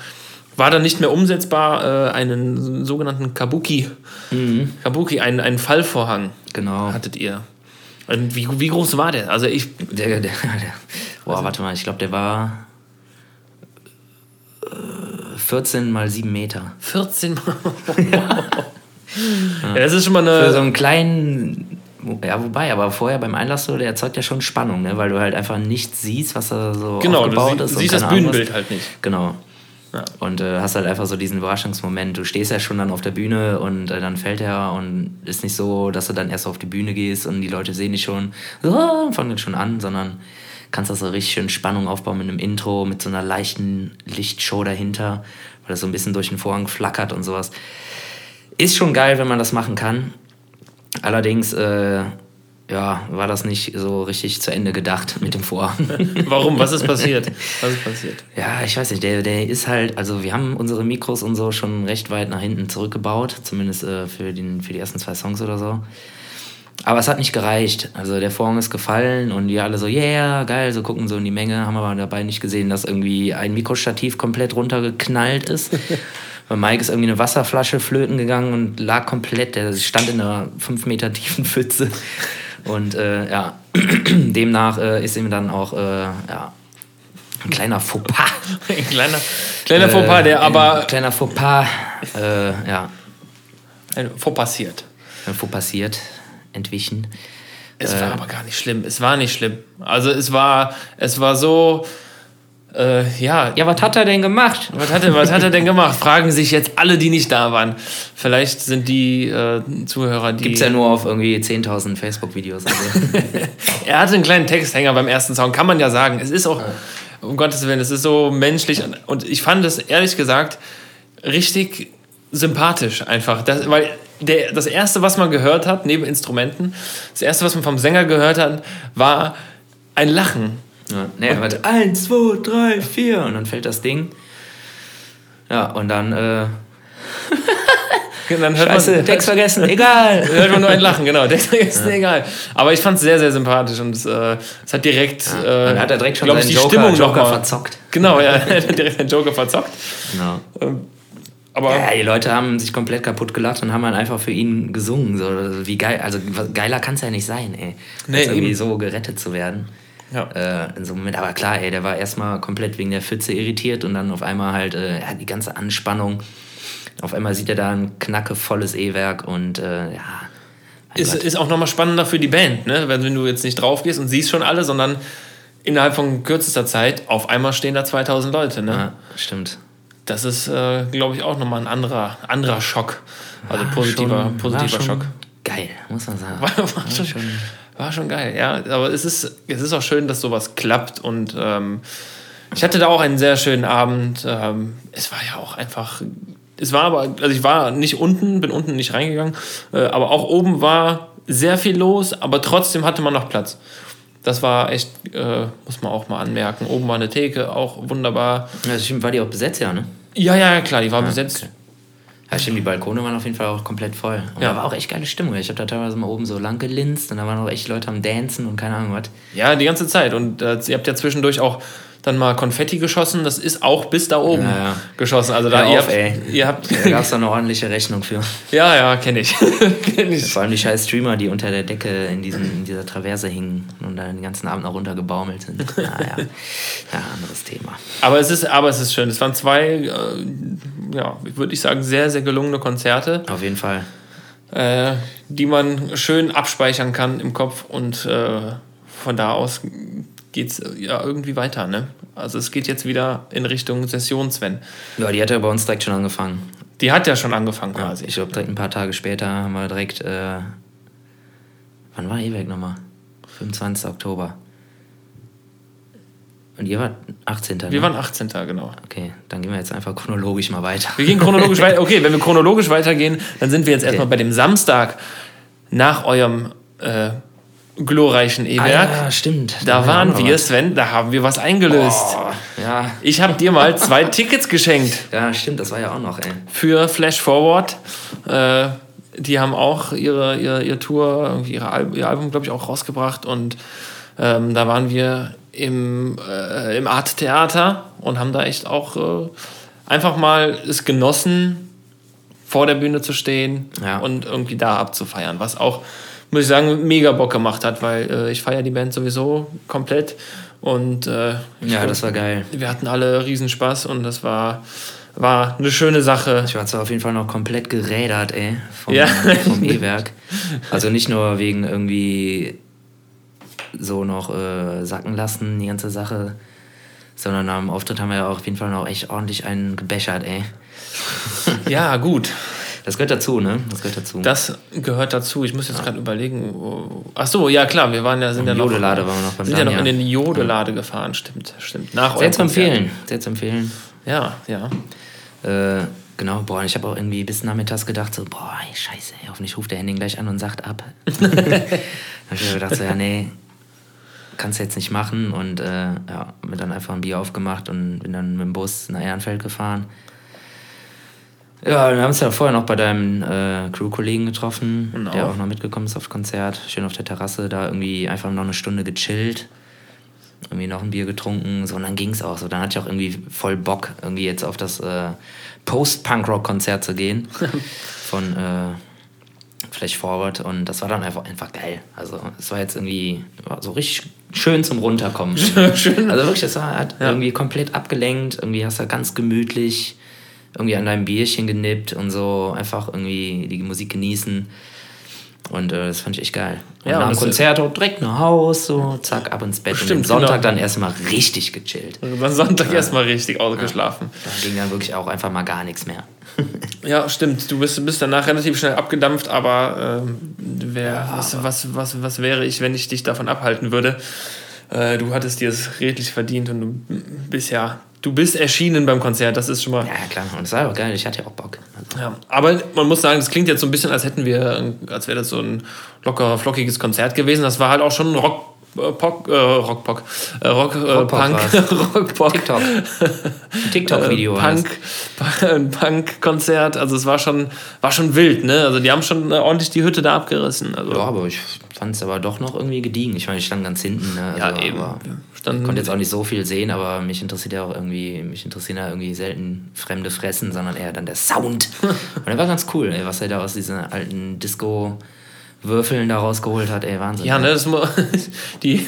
war dann nicht mehr umsetzbar, äh, einen sogenannten Kabuki. Mhm. Kabuki, einen, einen Fallvorhang. Genau. Hattet ihr. Und wie, wie groß war der? Also ich. Der, der, der, Boah, also, warte mal, ich glaube, der war 14 äh, mal 7 Meter. 14 mal? ja. ja. Das ist schon mal eine. Für so einen kleinen. Ja, wobei, aber vorher beim Einlass so, der erzeugt ja schon Spannung, ne? weil du halt einfach nichts siehst, was da so genau, aufgebaut du sie, ist. Genau, du siehst das Bühnenbild halt nicht. Genau. Ja. Und äh, hast halt einfach so diesen Überraschungsmoment. Du stehst ja schon dann auf der Bühne und äh, dann fällt er und ist nicht so, dass du dann erst auf die Bühne gehst und die Leute sehen dich schon, oh, fangen schon an, sondern kannst da so richtig schön Spannung aufbauen mit einem Intro, mit so einer leichten Lichtshow dahinter, weil das so ein bisschen durch den Vorhang flackert und sowas. Ist schon geil, wenn man das machen kann. Allerdings, äh, ja, war das nicht so richtig zu Ende gedacht mit dem Vorhang. Warum? Was ist passiert? Was ist passiert? Ja, ich weiß nicht, der, der ist halt, also wir haben unsere Mikros und so schon recht weit nach hinten zurückgebaut, zumindest äh, für, den, für die ersten zwei Songs oder so. Aber es hat nicht gereicht. Also der Vorhang ist gefallen und die alle so, yeah, geil, so gucken so in die Menge, haben aber dabei nicht gesehen, dass irgendwie ein Mikrostativ komplett runtergeknallt ist. Bei Mike ist irgendwie eine Wasserflasche flöten gegangen und lag komplett, der stand in einer fünf Meter tiefen Pfütze. Und äh, ja, demnach äh, ist ihm dann auch äh, ja, ein kleiner Fauxpas. ein kleiner, kleiner Fauxpas, der aber. Ein kleiner Fauxpas, äh, ja. Ein Fauxpas passiert. Ein Fauxpas passiert entwichen. Es war äh, aber gar nicht schlimm. Es war nicht schlimm. Also es war, es war so. Äh, ja. Ja, was hat er denn gemacht? Was hat er, was hat er denn gemacht? Fragen sich jetzt alle, die nicht da waren. Vielleicht sind die äh, Zuhörer, die. Gibt's ja nur auf irgendwie 10.000 Facebook-Videos. Also. er hatte einen kleinen Texthänger beim ersten Song, kann man ja sagen. Es ist auch, um Gottes Willen, es ist so menschlich. Und ich fand es ehrlich gesagt richtig sympathisch einfach. Das, weil der, das erste, was man gehört hat, neben Instrumenten, das erste, was man vom Sänger gehört hat, war ein Lachen. Ja, nee, warte, eins, zwei, drei, vier und dann fällt das Ding. Ja, und dann, äh, dann hört Scheiße, man, Text vergessen, egal. hört man nur ein Lachen, genau, Text vergessen, ja. egal. Aber ich fand es sehr, sehr sympathisch und es, äh, es hat direkt, ja, äh, hat er direkt schon seinen ich, die Joker, Stimmung Joker verzockt. Genau, ja, er hat direkt den Joker verzockt. Genau. Ähm, aber ja, die Leute haben sich komplett kaputt gelacht und haben dann einfach für ihn gesungen. So, wie geil, also geiler kann es ja nicht sein, ey. Nee, irgendwie so gerettet zu werden. Ja. Äh, in so einem Moment. Aber klar, ey, der war erstmal komplett wegen der Pfütze irritiert und dann auf einmal halt äh, die ganze Anspannung. Auf einmal sieht er da ein knackevolles E-Werk und äh, ja. Ist, ist auch nochmal spannender für die Band, ne? wenn, wenn du jetzt nicht drauf gehst und siehst schon alle, sondern innerhalb von kürzester Zeit auf einmal stehen da 2000 Leute. Ne? Ja, stimmt. Das ist, äh, glaube ich, auch nochmal ein anderer, anderer Schock. Also war positiver, schon, positiver Schock. Geil, muss man sagen. War, war, war schon, schon war schon geil, ja. Aber es ist, es ist auch schön, dass sowas klappt. Und ähm, ich hatte da auch einen sehr schönen Abend. Ähm, es war ja auch einfach. Es war aber, also ich war nicht unten, bin unten nicht reingegangen, äh, aber auch oben war sehr viel los, aber trotzdem hatte man noch Platz. Das war echt, äh, muss man auch mal anmerken. Oben war eine Theke, auch wunderbar. Ja, war die auch besetzt, ja, ne? Ja, ja, klar, die war ja, besetzt. Okay. Ja, stimmt, die Balkone waren auf jeden Fall auch komplett voll. Und ja. da war auch echt geile Stimmung. Ich habe da teilweise mal oben so lang gelinst und da waren auch echt Leute am Dancen und keine Ahnung was. Ja, die ganze Zeit. Und äh, ihr habt ja zwischendurch auch dann mal Konfetti geschossen. Das ist auch bis da oben ja, geschossen. Also da ihr, auf, habt, ey. ihr habt. Da gab es eine ordentliche Rechnung für. Ja, ja, kenne ich. kenn ich. Vor allem die scheiß Streamer, die unter der Decke in, diesen, in dieser Traverse hingen und dann den ganzen Abend noch runtergebaumelt sind. Ja, ja. ja, anderes Thema. Aber es ist, aber es ist schön. Es waren zwei, äh, ja, würde ich sagen, sehr, sehr gelungene Konzerte. Auf jeden Fall. Äh, die man schön abspeichern kann im Kopf und äh, von da aus geht es ja irgendwie weiter. Ne? Also es geht jetzt wieder in Richtung Session, Sven. Ja, die hat ja bei uns direkt schon angefangen. Die hat ja schon angefangen quasi. Ja, ich glaube, direkt ein paar Tage später haben wir direkt. Äh, wann war E-Weg nochmal? 25. Oktober. Und ihr wart 18. Ne? Wir waren 18. genau. Okay, dann gehen wir jetzt einfach chronologisch mal weiter. Wir gehen chronologisch weiter. Okay, wenn wir chronologisch weitergehen, dann sind wir jetzt okay. erstmal bei dem Samstag nach eurem äh, glorreichen E-Werk. Ah, ja, stimmt. Da, da waren wir, was. Sven, da haben wir was eingelöst. Oh, ja. Ich habe dir mal zwei Tickets geschenkt. Ja, stimmt, das war ja auch noch, ey. Für Flash Forward. Äh, die haben auch ihre, ihre, ihre Tour, ihre Al ihr Album, glaube ich, auch rausgebracht. Und ähm, da waren wir im, äh, im Art Theater und haben da echt auch äh, einfach mal es genossen, vor der Bühne zu stehen ja. und irgendwie da abzufeiern, was auch muss ich sagen, mega Bock gemacht hat, weil äh, ich feiere die Band sowieso komplett. Und äh, ja, das war geil. Wir hatten alle Riesenspaß und das war, war eine schöne Sache. Ich war zwar auf jeden Fall noch komplett gerädert, ey, vom, ja. vom E-Werk. Also nicht nur wegen irgendwie so noch äh, sacken lassen, die ganze Sache, sondern am Auftritt haben wir ja auch auf jeden Fall noch echt ordentlich einen gebechert, ey. ja, gut. Das gehört dazu, ne? Das gehört dazu. Das gehört dazu. Ich muss jetzt ja. gerade überlegen. Ach so, ja klar, wir waren ja sind ja noch, Jodelade waren wir noch beim sind ja noch in den Jodelade ja. gefahren, stimmt, stimmt. Nach Sehr zu empfehlen, sehr zu empfehlen. Ja, ja. Äh, genau, boah, ich habe auch irgendwie bis nachmittags gedacht so, boah, ey, scheiße, ey, hoffentlich ruft der Henning gleich an und sagt ab. da habe ich mir gedacht so, ja, nee, kannst du jetzt nicht machen und äh, ja, mir dann einfach ein Bier aufgemacht und bin dann mit dem Bus nach Ehrenfeld gefahren. Ja, wir haben uns ja vorher noch bei deinem äh, Crew-Kollegen getroffen, genau. der auch noch mitgekommen ist aufs Konzert. Schön auf der Terrasse, da irgendwie einfach noch eine Stunde gechillt. Irgendwie noch ein Bier getrunken, so und dann ging es auch so. Dann hatte ich auch irgendwie voll Bock, irgendwie jetzt auf das äh, Post-Punk-Rock-Konzert zu gehen von äh, Flash Forward und das war dann einfach, einfach geil. Also es war jetzt irgendwie so richtig schön zum Runterkommen. schön. Also wirklich, es war halt ja. irgendwie komplett abgelenkt, irgendwie hast du ganz gemütlich irgendwie an deinem Bierchen genippt und so einfach irgendwie die Musik genießen. Und äh, das fand ich echt geil. Und ja, nach dem Konzert auch direkt nach Haus, so zack, ab ins Bett. Stimmt, und am Sonntag genau. dann erstmal richtig gechillt. Und am Sonntag ja. erstmal richtig ausgeschlafen. Ja. Da ging dann wirklich auch einfach mal gar nichts mehr. ja, stimmt. Du bist, bist danach relativ schnell abgedampft, aber ähm, wer, ja, was, aber was, was, was wäre ich, wenn ich dich davon abhalten würde? Äh, du hattest dir es redlich verdient und du bist ja du bist erschienen beim Konzert, das ist schon mal. Ja, klar, und es war auch geil, ich hatte ja auch Bock. Ja, aber man muss sagen, das klingt jetzt so ein bisschen, als hätten wir, als wäre das so ein locker, flockiges Konzert gewesen. Das war halt auch schon ein Rock. Äh, Pock, äh, Rockpock, äh, Rock, äh, Punk, Rockpock. TikTok. TikTok-Video. Äh, Punk, ein Punk-Konzert. Also es war schon, war schon wild, ne? Also die haben schon ordentlich die Hütte da abgerissen. Also. Ja, aber ich fand es aber doch noch irgendwie gediegen. Ich meine, ich stand ganz hinten. Ne? Also, ja, eben. ich konnte jetzt auch nicht so viel sehen, aber mich interessiert ja auch irgendwie, mich interessieren ja irgendwie selten fremde Fressen, sondern eher dann der Sound. Und der war ganz cool, ey, was er da aus dieser alten Disco- Würfeln da rausgeholt hat, ey, Wahnsinn. Ja, ne, das, die,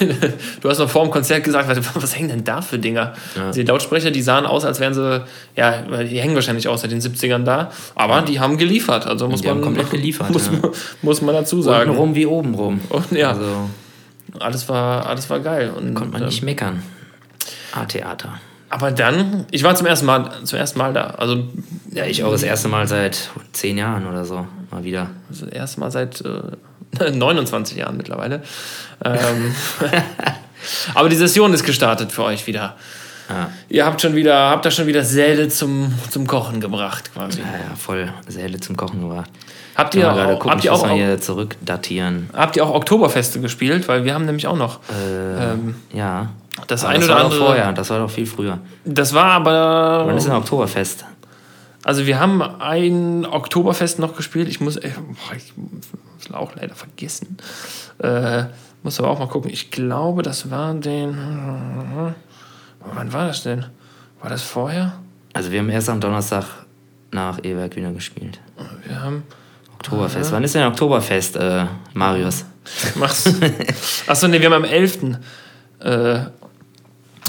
du hast noch vor dem Konzert gesagt, was hängen denn da für Dinger? Ja. Die Lautsprecher, die sahen aus, als wären sie, ja, die hängen wahrscheinlich aus seit den 70ern da, aber ja. die haben geliefert, also muss die man. komplett geliefert. Muss, ja. muss man dazu sagen. Unten rum wie oben rum. Und, ja. Also, alles, war, alles war geil. Und, konnte man nicht ähm, meckern. A-Theater. Aber dann, ich war zum ersten Mal, zum ersten Mal da. Also, ja, ich auch das erste Mal seit zehn Jahren oder so. Mal wieder. Also das erste Mal seit äh, 29 Jahren mittlerweile. Ähm, aber die Session ist gestartet für euch wieder. Ja. Ihr habt schon wieder, habt da schon wieder Säle zum, zum Kochen gebracht, quasi. Ja, ja, voll Säle zum Kochen gebracht. Habt ihr, auch, gucken, habt ihr auch, hier zurückdatieren. Habt ihr auch Oktoberfeste gespielt? Weil wir haben nämlich auch noch. Äh, ähm, ja. Das eine das oder war andere. Vorher, das war doch viel früher. Das war aber. Wann ist ein Oktoberfest? Also wir haben ein Oktoberfest noch gespielt. Ich muss, ich muss auch leider vergessen. Äh, muss aber auch mal gucken. Ich glaube, das war den. Wann war das denn? War das vorher? Also wir haben erst am Donnerstag nach E-Werk wieder gespielt. Wir haben. Oktoberfest. Wann ist denn Oktoberfest, äh, Marius? Mach's. Achso, nee, wir haben am 11. Äh,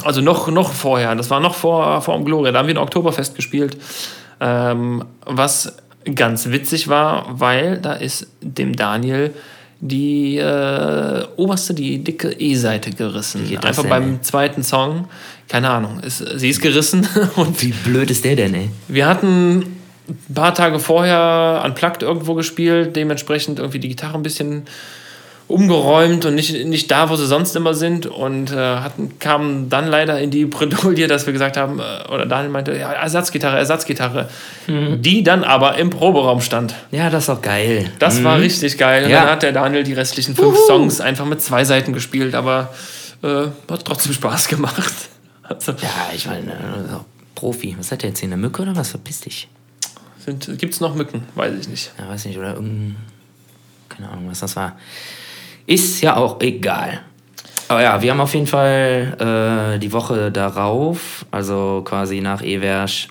also noch, noch vorher, das war noch vor, vor dem Gloria, da haben wir ein Oktoberfest gespielt, ähm, was ganz witzig war, weil da ist dem Daniel die äh, oberste, die dicke E-Seite gerissen. Einfach beim zweiten Song. Keine Ahnung. Ist, sie ist gerissen. Und Wie blöd ist der denn, ey? Wir hatten ein paar Tage vorher unplugged irgendwo gespielt, dementsprechend irgendwie die Gitarre ein bisschen umgeräumt und nicht, nicht da, wo sie sonst immer sind. Und äh, hatten, kamen dann leider in die Bredouille, dass wir gesagt haben, äh, oder Daniel meinte, ja, Ersatzgitarre, Ersatzgitarre, mhm. die dann aber im Proberaum stand. Ja, das ist doch geil. Das mhm. war richtig geil. Und ja. dann hat der Daniel die restlichen fünf Uhu. Songs einfach mit zwei Seiten gespielt, aber äh, hat trotzdem Spaß gemacht. Also, ja, ich meine, äh, Profi. Was hat der jetzt hier, eine Mücke oder was? Verpiss dich. Gibt es noch Mücken? Weiß ich nicht. Ja, weiß nicht. Oder irgendein. Keine Ahnung, was das war. Ist ja auch egal. Aber ja, wir haben auf jeden Fall äh, die Woche darauf, also quasi nach Eversch,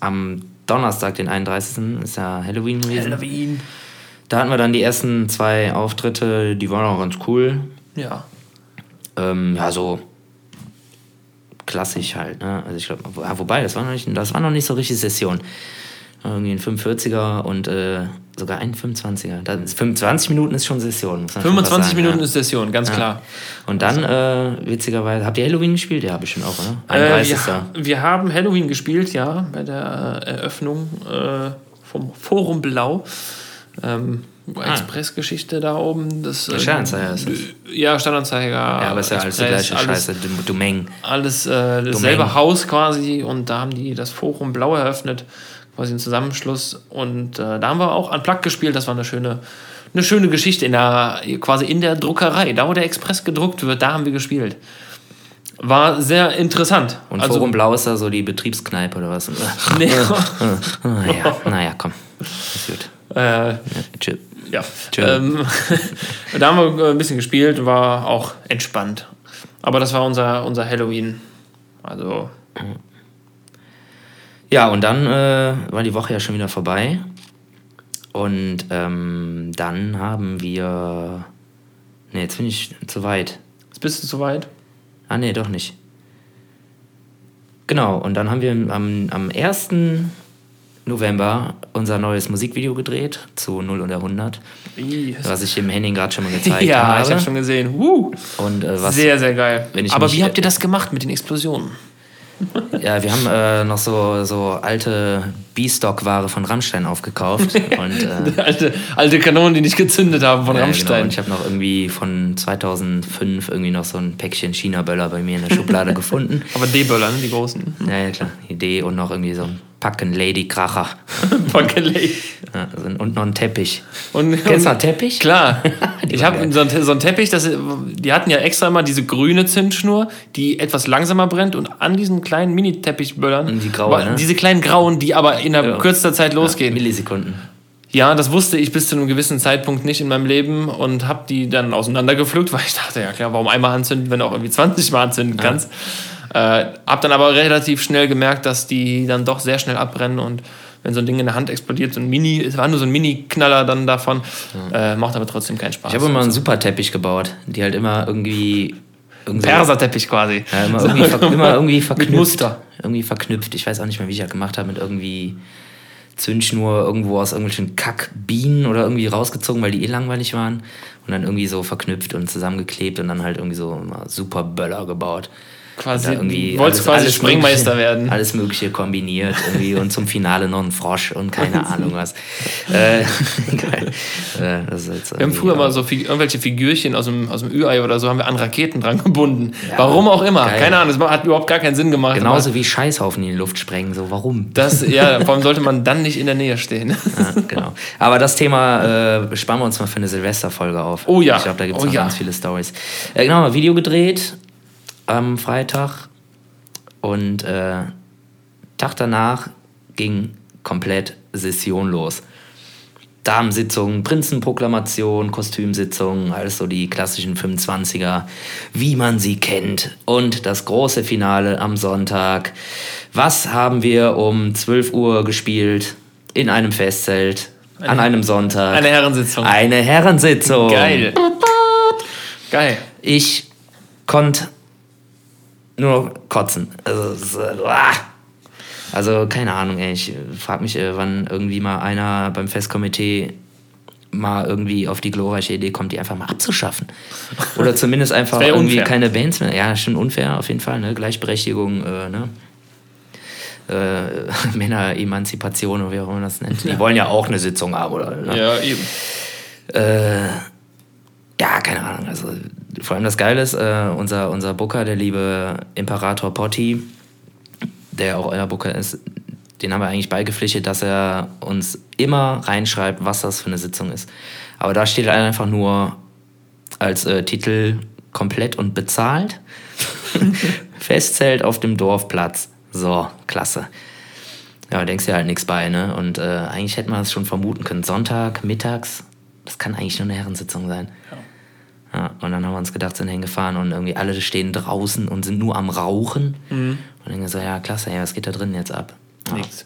am Donnerstag, den 31. ist ja Halloween gewesen. Halloween. Da hatten wir dann die ersten zwei Auftritte, die waren auch ganz cool. Ja. Ähm, ja, so klassisch halt, ne? Also ich glaube, ja, wobei, das war noch nicht, das war noch nicht so richtig Session irgendwie ein 45er und äh, sogar ein 25er. Das, 25 Minuten ist schon Session. 25 schon Minuten ja. ist Session, ganz ja. klar. Und dann, äh, witzigerweise, habt ihr Halloween gespielt? Ja, bestimmt auch, oder? 31. Äh, wir, wir, haben Halloween gespielt, ja, bei der äh, Eröffnung äh, vom Forum Blau. Ähm, ah. Expressgeschichte da oben. Das, äh, Stadtanzeiger ist das. Ja, Stadtanzeiger. Ja, aber ist ja alles die gleiche alles, Scheiße, Domain. Alles äh, dasselbe. Haus quasi und da haben die das Forum Blau eröffnet quasi ein Zusammenschluss. Und äh, da haben wir auch an Plug gespielt. Das war eine schöne, eine schöne Geschichte in der, quasi in der Druckerei. Da, wo der Express gedruckt wird, da haben wir gespielt. War sehr interessant. Und also, Forum Blau ist da so die Betriebskneipe oder was? nee. naja, naja, komm. Ist gut. Äh, ja, chill. Ja. Chill. Ähm, da haben wir ein bisschen gespielt, war auch entspannt. Aber das war unser, unser Halloween. Also. Ja, und dann äh, war die Woche ja schon wieder vorbei. Und ähm, dann haben wir. Ne, jetzt bin ich zu weit. Jetzt bist du zu weit? Ah, nee, doch nicht. Genau, und dann haben wir am, am 1. November unser neues Musikvideo gedreht zu 0 und 100. Was ich dem Henning gerade schon mal gezeigt ja, habe. Ja, ich habe schon gesehen. Und, äh, was, sehr, sehr geil. Aber wie habt ihr das gemacht mit den Explosionen? Ja, wir haben äh, noch so, so alte B-Stock-Ware von Rammstein aufgekauft. Und, äh, alte, alte Kanonen, die nicht gezündet haben von ja, Rammstein. Genau. Und ich habe noch irgendwie von 2005 irgendwie noch so ein Päckchen China-Böller bei mir in der Schublade gefunden. Aber D-Böller, ne? die großen. Ja, ja, klar. Die D und noch irgendwie so ein Packen Lady Kracher. Packen Lady. Ja, und noch ein Teppich. Und, Kennst du einen Teppich? Klar. ich habe so, so einen Teppich, das, die hatten ja extra immer diese grüne Zündschnur, die etwas langsamer brennt und an diesen kleinen Mini-Teppichböllern. Die graue, ne? Diese kleinen grauen, die aber in ja. kürzester Zeit losgehen. Ja, Millisekunden. Ja, das wusste ich bis zu einem gewissen Zeitpunkt nicht in meinem Leben und habe die dann auseinandergepflückt, weil ich dachte, ja klar, warum einmal anzünden, wenn du auch irgendwie 20 Mal anzünden kannst. Ja. Äh, hab dann aber relativ schnell gemerkt, dass die dann doch sehr schnell abbrennen und wenn so ein Ding in der Hand explodiert, so ein Mini, es war nur so ein Mini-Knaller dann davon, ja. äh, macht aber trotzdem keinen Spaß. Ich habe immer einen super Teppich gebaut, die halt immer irgendwie. Irgendwie Perserteppich quasi. Ja, immer irgendwie, immer irgendwie verknüpft. Mit Muster. Irgendwie verknüpft. Ich weiß auch nicht mehr, wie ich das gemacht habe, mit irgendwie Zündschnur irgendwo aus irgendwelchen Kackbienen oder irgendwie rausgezogen, weil die eh langweilig waren. Und dann irgendwie so verknüpft und zusammengeklebt und dann halt irgendwie so super Böller gebaut quasi, irgendwie wolltest quasi alles Springmeister werden. Alles Mögliche kombiniert irgendwie und zum Finale noch ein Frosch und keine Ahnung was. äh, geil. Äh, wir haben früher mal so irgendwelche Figürchen aus dem, aus dem Ü-Ei oder so haben wir an Raketen dran gebunden. Ja, warum auch immer. Geil. Keine Ahnung, das hat überhaupt gar keinen Sinn gemacht. Genauso wie Scheißhaufen in die Luft sprengen, so warum? Das, ja, warum sollte man dann nicht in der Nähe stehen? ja, genau. Aber das Thema äh, sparen wir uns mal für eine Silvesterfolge auf. Oh ja. Ich glaube, da gibt es oh, noch ja. ganz viele Stories. Äh, genau, Video gedreht am Freitag und äh, Tag danach ging komplett Session los. Damensitzung, Prinzenproklamation, Kostümsitzung, alles so die klassischen 25er, wie man sie kennt. Und das große Finale am Sonntag. Was haben wir um 12 Uhr gespielt in einem Festzelt eine, an einem Sonntag? Eine Herrensitzung. Eine Herrensitzung. Geil. Geil. Ich konnte nur kotzen. Also, ah. also keine Ahnung, ey. Ich frage mich, äh, wann irgendwie mal einer beim Festkomitee mal irgendwie auf die glorreiche Idee kommt, die einfach mal abzuschaffen. Oder zumindest einfach irgendwie unfair. keine Bands mehr. Ja, schon unfair auf jeden Fall, ne? Gleichberechtigung, äh, ne? Äh, Männer-Emanzipation oder wie auch immer man das nennt. Die wollen ja auch eine Sitzung haben, oder? Ne? Ja, eben. Äh, ja, keine Ahnung. Also vor allem das Geile ist, äh, unser, unser Booker, der liebe Imperator Potti, der auch euer Booker ist, den haben wir eigentlich beigepflichtet, dass er uns immer reinschreibt, was das für eine Sitzung ist. Aber da steht einfach nur als äh, Titel komplett und bezahlt. Festzelt auf dem Dorfplatz. So, klasse. Ja, denkst dir halt nichts bei, ne? Und äh, eigentlich hätte man es schon vermuten können. Sonntag, mittags, das kann eigentlich nur eine Herrensitzung sein. Ja. Ja, und dann haben wir uns gedacht, sind hingefahren und irgendwie alle stehen draußen und sind nur am Rauchen. Mhm. Und dann so, ja, klasse, ey, was geht da drin jetzt ab? Ja. Nix.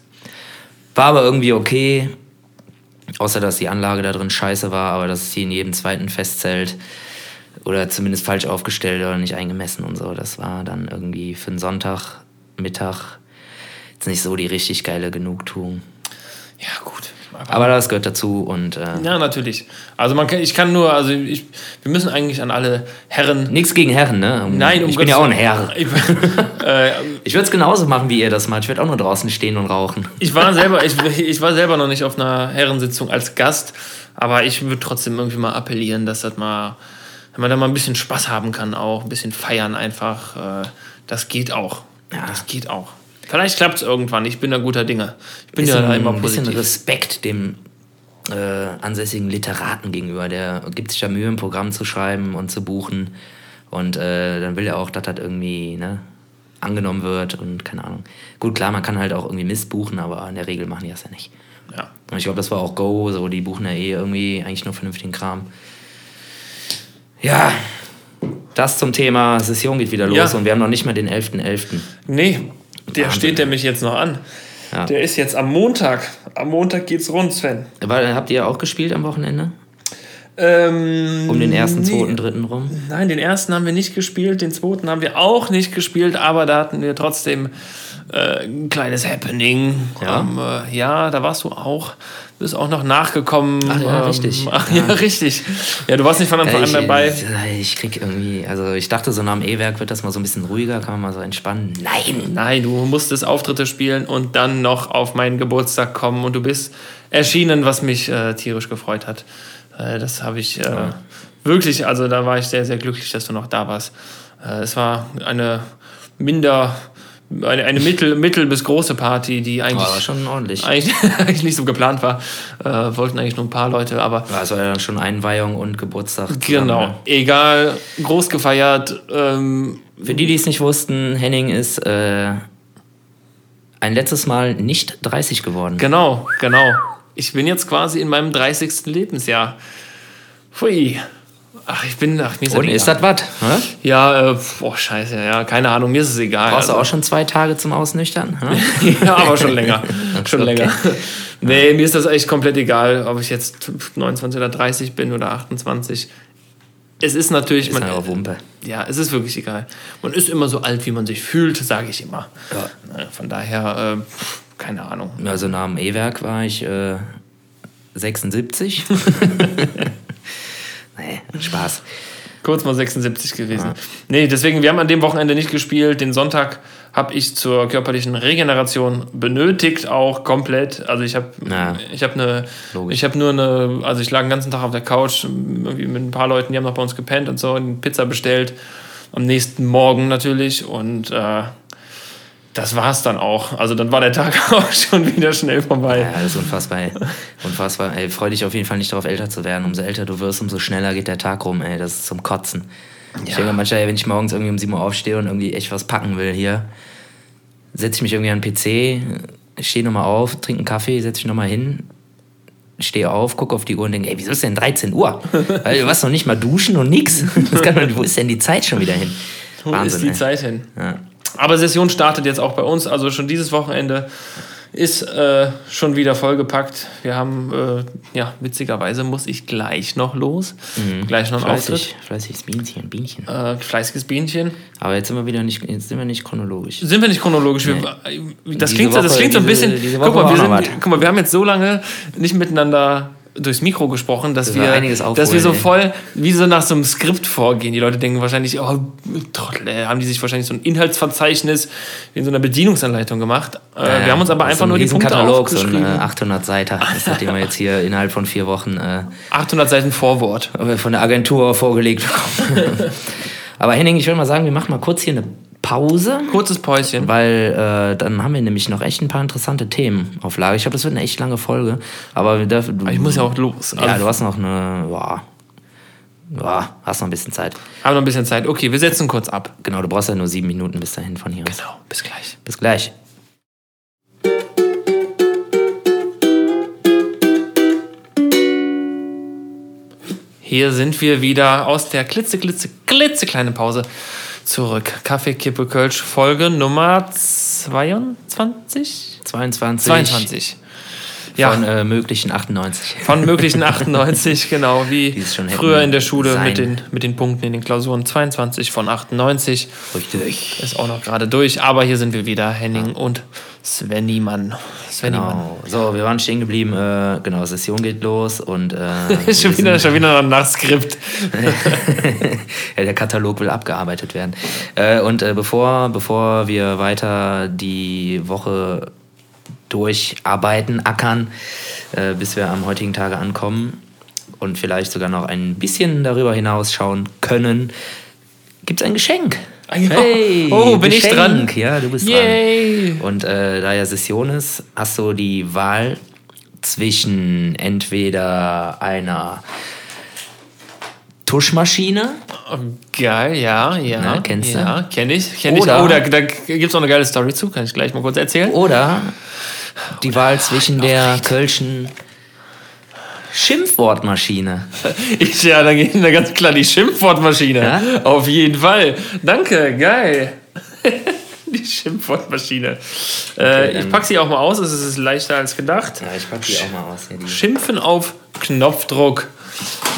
War aber irgendwie okay. Außer, dass die Anlage da drin scheiße war, aber das ist hier in jedem zweiten Festzelt oder zumindest falsch aufgestellt oder nicht eingemessen und so. Das war dann irgendwie für einen Sonntagmittag jetzt nicht so die richtig geile Genugtuung. Ja, gut. Aber das gehört dazu und. Äh ja, natürlich. Also man kann, ich kann nur, also ich, wir müssen eigentlich an alle Herren. Nichts gegen Herren, ne? Um, Nein, um Ich bin ja auch ein Herr. Ich, äh, ich würde es genauso machen, wie ihr das macht. Ich würde auch nur draußen stehen und rauchen. Ich war selber, ich, ich war selber noch nicht auf einer Herrensitzung als Gast, aber ich würde trotzdem irgendwie mal appellieren, dass das mal, wenn man da mal ein bisschen Spaß haben kann, auch ein bisschen feiern einfach. Äh, das geht auch. Ja. Das geht auch. Vielleicht klappt es irgendwann. Ich bin da guter Dinge. Ich bin bisschen, ja da immer positiv. Ein bisschen Respekt dem äh, ansässigen Literaten gegenüber. Der gibt sich ja Mühe, ein Programm zu schreiben und zu buchen. Und äh, dann will er auch, dass das irgendwie ne, angenommen wird und keine Ahnung. Gut, klar, man kann halt auch irgendwie Mist buchen, aber in der Regel machen die das ja nicht. Ja. Und ich glaube, das war auch Go, so die buchen ja eh irgendwie eigentlich nur vernünftigen Kram. Ja, das zum Thema Session geht wieder los ja. und wir haben noch nicht mal den 11.11. .11. Nee, der Wahnsinn. steht nämlich jetzt noch an. Ja. Der ist jetzt am Montag. Am Montag geht's rund, Sven. Aber habt ihr auch gespielt am Wochenende? Ähm, um den ersten, nee. zweiten, dritten rum? Nein, den ersten haben wir nicht gespielt, den zweiten haben wir auch nicht gespielt, aber da hatten wir trotzdem äh, ein kleines Happening. Ja. Ähm, äh, ja, da warst du auch. Du bist auch noch nachgekommen. Ach ja, ähm, richtig. Ach, ja. richtig. Ja, du warst nicht von Anfang Ja, an dabei. Ich, ich krieg irgendwie, also ich dachte, so nach dem E-Werk wird das mal so ein bisschen ruhiger, kann man mal so entspannen. Nein! Nein, du musstest Auftritte spielen und dann noch auf meinen Geburtstag kommen und du bist erschienen, was mich äh, tierisch gefreut hat. Äh, das habe ich äh, wirklich, also da war ich sehr, sehr glücklich, dass du noch da warst. Es war eine minder, eine, eine mittel, mittel bis große Party, die eigentlich, Aber schon ordentlich. eigentlich, eigentlich nicht so geplant war. Äh, wollten eigentlich nur ein paar Leute, aber Ja, es war ja schon Einweihung und Geburtstag. genau, ne? egal, groß gefeiert. Ähm, Für die, die es nicht wussten, Henning ist äh, ein letztes Mal nicht 30 geworden. Genau, genau. Ich bin jetzt quasi in meinem 30. Lebensjahr. Pfui. Ach, ich bin. Ach, mir ist Und das ist das was? Ja, äh, boah, scheiße, ja, keine Ahnung, mir ist es egal. Brauchst du Also- auch schon zwei Tage zum Ausnüchtern? ja, aber schon länger. schon Okay. länger. Nee, mir ist das echt komplett egal, ob ich jetzt 29 oder 30 bin oder 28. Es ist natürlich, Ist man, ja auch Wumpe. ja, es ist wirklich egal. Man ist immer so alt, wie man sich fühlt, sage ich immer. Ja. Ne, Von daher, äh, keine Ahnung. Also nach dem E-Werk war ich äh, 76. nee, Spaß. Kurz mal 76 gewesen. Nee, deswegen, wir haben an dem Wochenende nicht gespielt. Den Sonntag habe ich zur körperlichen Regeneration benötigt, auch komplett. Also ich habe Ja. ich habe eine, Logisch. ich habe nur eine, also ich lag den ganzen Tag auf der Couch irgendwie mit ein paar Leuten, die haben noch bei uns gepennt und so, und Pizza bestellt. Am nächsten Morgen natürlich und äh, das war's dann auch. Also dann war der Tag auch schon wieder schnell vorbei. Ja, das ist unfassbar, ey. Unfassbar. Ey, freu dich auf jeden Fall nicht darauf, älter zu werden. Umso älter du wirst, umso schneller geht der Tag rum, ey. Das ist zum Kotzen. Ich denke manchmal, wenn ich morgens irgendwie um 7 Uhr aufstehe und irgendwie echt was packen will hier, setze ich mich irgendwie an den PC, stehe nochmal auf, trinke einen Kaffee, setze mich nochmal hin, stehe auf, gucke auf die Uhr und denke, ey, wieso ist denn 13 Uhr? Weil du warst noch nicht mal duschen und nix. Das kann man, wo ist denn die Zeit schon wieder hin? Wo ist die ey. Zeit hin? Ja. Aber Session startet jetzt auch bei uns, also schon dieses Wochenende ist äh, schon wieder vollgepackt. Wir haben, äh, ja, witzigerweise muss ich gleich noch los. Gleich noch ein Auftritt. Fleißig, fleißiges Bienchen, Bienchen. Äh, fleißiges Bienchen. Aber jetzt sind wir wieder nicht, jetzt sind wir nicht chronologisch. Sind wir nicht chronologisch? Wir, das, Diese klingt, so- das Woche- klingt so ein diese- bisschen. diese guck, Woche mal, wir sind, guck mal, wir haben jetzt so lange nicht miteinander durchs Mikro gesprochen, dass Das wir, einiges dass wir aufholen, so voll wie so nach so einem Skript vorgehen. Die Leute denken wahrscheinlich, oh, Trottel, haben die sich wahrscheinlich so ein Inhaltsverzeichnis in so einer Bedienungsanleitung gemacht. Äh, wir haben uns aber einfach ein nur die Punkte Riesenkatalog, so ein aufgeschrieben. äh, 800 Seiter. Das hat wir jetzt hier innerhalb von vier Wochen äh, 800 Seiten Vorwort. von der Agentur vorgelegt bekommen. Aber Henning, ich will mal sagen, wir machen mal kurz hier eine Pause, Kurzes Päuschen. weil äh, dann haben wir nämlich noch echt ein paar interessante Themen auf Lager. Ich glaube, das wird eine echt lange Folge. Aber wir dürfen, du, Ich muss ja auch los. Ja, Also, du hast noch eine. Ja, ja, hast noch ein bisschen Zeit. haben noch ein bisschen Zeit. Okay, wir setzen kurz ab. Genau, du brauchst ja nur sieben Minuten bis dahin von hier. Genau, bis gleich. Bis gleich. Hier sind wir wieder aus der klitze, klitze, klitzekleinen Pause zurück. Kaffee, Kippe, Kölsch, Folge Nummer 22? 22. 22. Ja, Von von, äh, möglichen 98. möglichen 98, genau, wie früher in der Schule sein. mit den, mit den Punkten in den Klausuren. 22 von 98. Richtig. Ist auch noch gerade durch, aber hier sind wir wieder, Henning und Sven Niemann. Sven Niemann. Genau. So, wir waren stehen geblieben. Äh, genau, Session geht los und äh, schon, wieder, schon wieder nach Skript. ja, der Katalog will abgearbeitet werden. Äh, und äh, bevor, bevor wir weiter die Woche durcharbeiten, ackern, äh, bis wir am heutigen Tage ankommen und vielleicht sogar noch ein bisschen darüber hinaus schauen können, gibt es ein Geschenk. Hey, oh, bin ich Geschenk. dran? Ja, du bist Yay! dran. Und äh, da ja Session ist, hast du die Wahl zwischen entweder einer Tuschmaschine Geil, ja, ja. Na, kennst du? Ja, kenn ich. Kenn ich. Oder- Oh, da, da gibt es auch eine geile Story zu, kann ich gleich mal kurz erzählen. oder die Wahl zwischen der Kölschen Schimpfwortmaschine. Ich, ja, da geht da ganz klar die Schimpfwortmaschine. Ja? Auf jeden Fall. Danke, geil. die Schimpfwortmaschine. Äh, ich dann- pack sie auch mal aus, es ist leichter als gedacht. Ja, ich pack die auch mal aus. Die. Schimpfen auf Knopfdruck.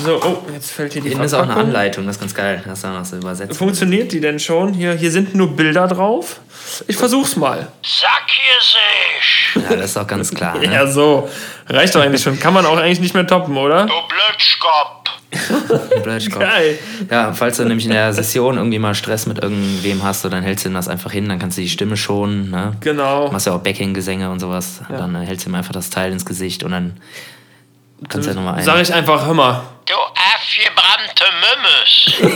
So, oh, jetzt fällt hier die Hinten ist auch eine Anleitung, das ist ganz geil. Das ist auch noch so übersetzt. Funktioniert die denn schon? Hier, hier sind nur Bilder drauf. Ich versuch's mal. Sag hier sich! Ja, das ist auch ganz klar. Ne? Ja, so. Reicht doch eigentlich schon. Kann man auch eigentlich nicht mehr toppen, oder? Du Blödskopf! Blödskopf. Geil. Ja, falls du nämlich in der Session irgendwie mal Stress mit irgendwem hast, so, dann hältst du ihm das einfach hin, dann kannst du die Stimme schonen. Ne? Genau. Du machst ja auch Backing-Gesänge und sowas. Ja. Dann äh, hältst du ihm einfach das Teil ins Gesicht und dann kannst du ja nochmal ein. Sag ich einfach, hör mal. Du abgebrannte Mümmes!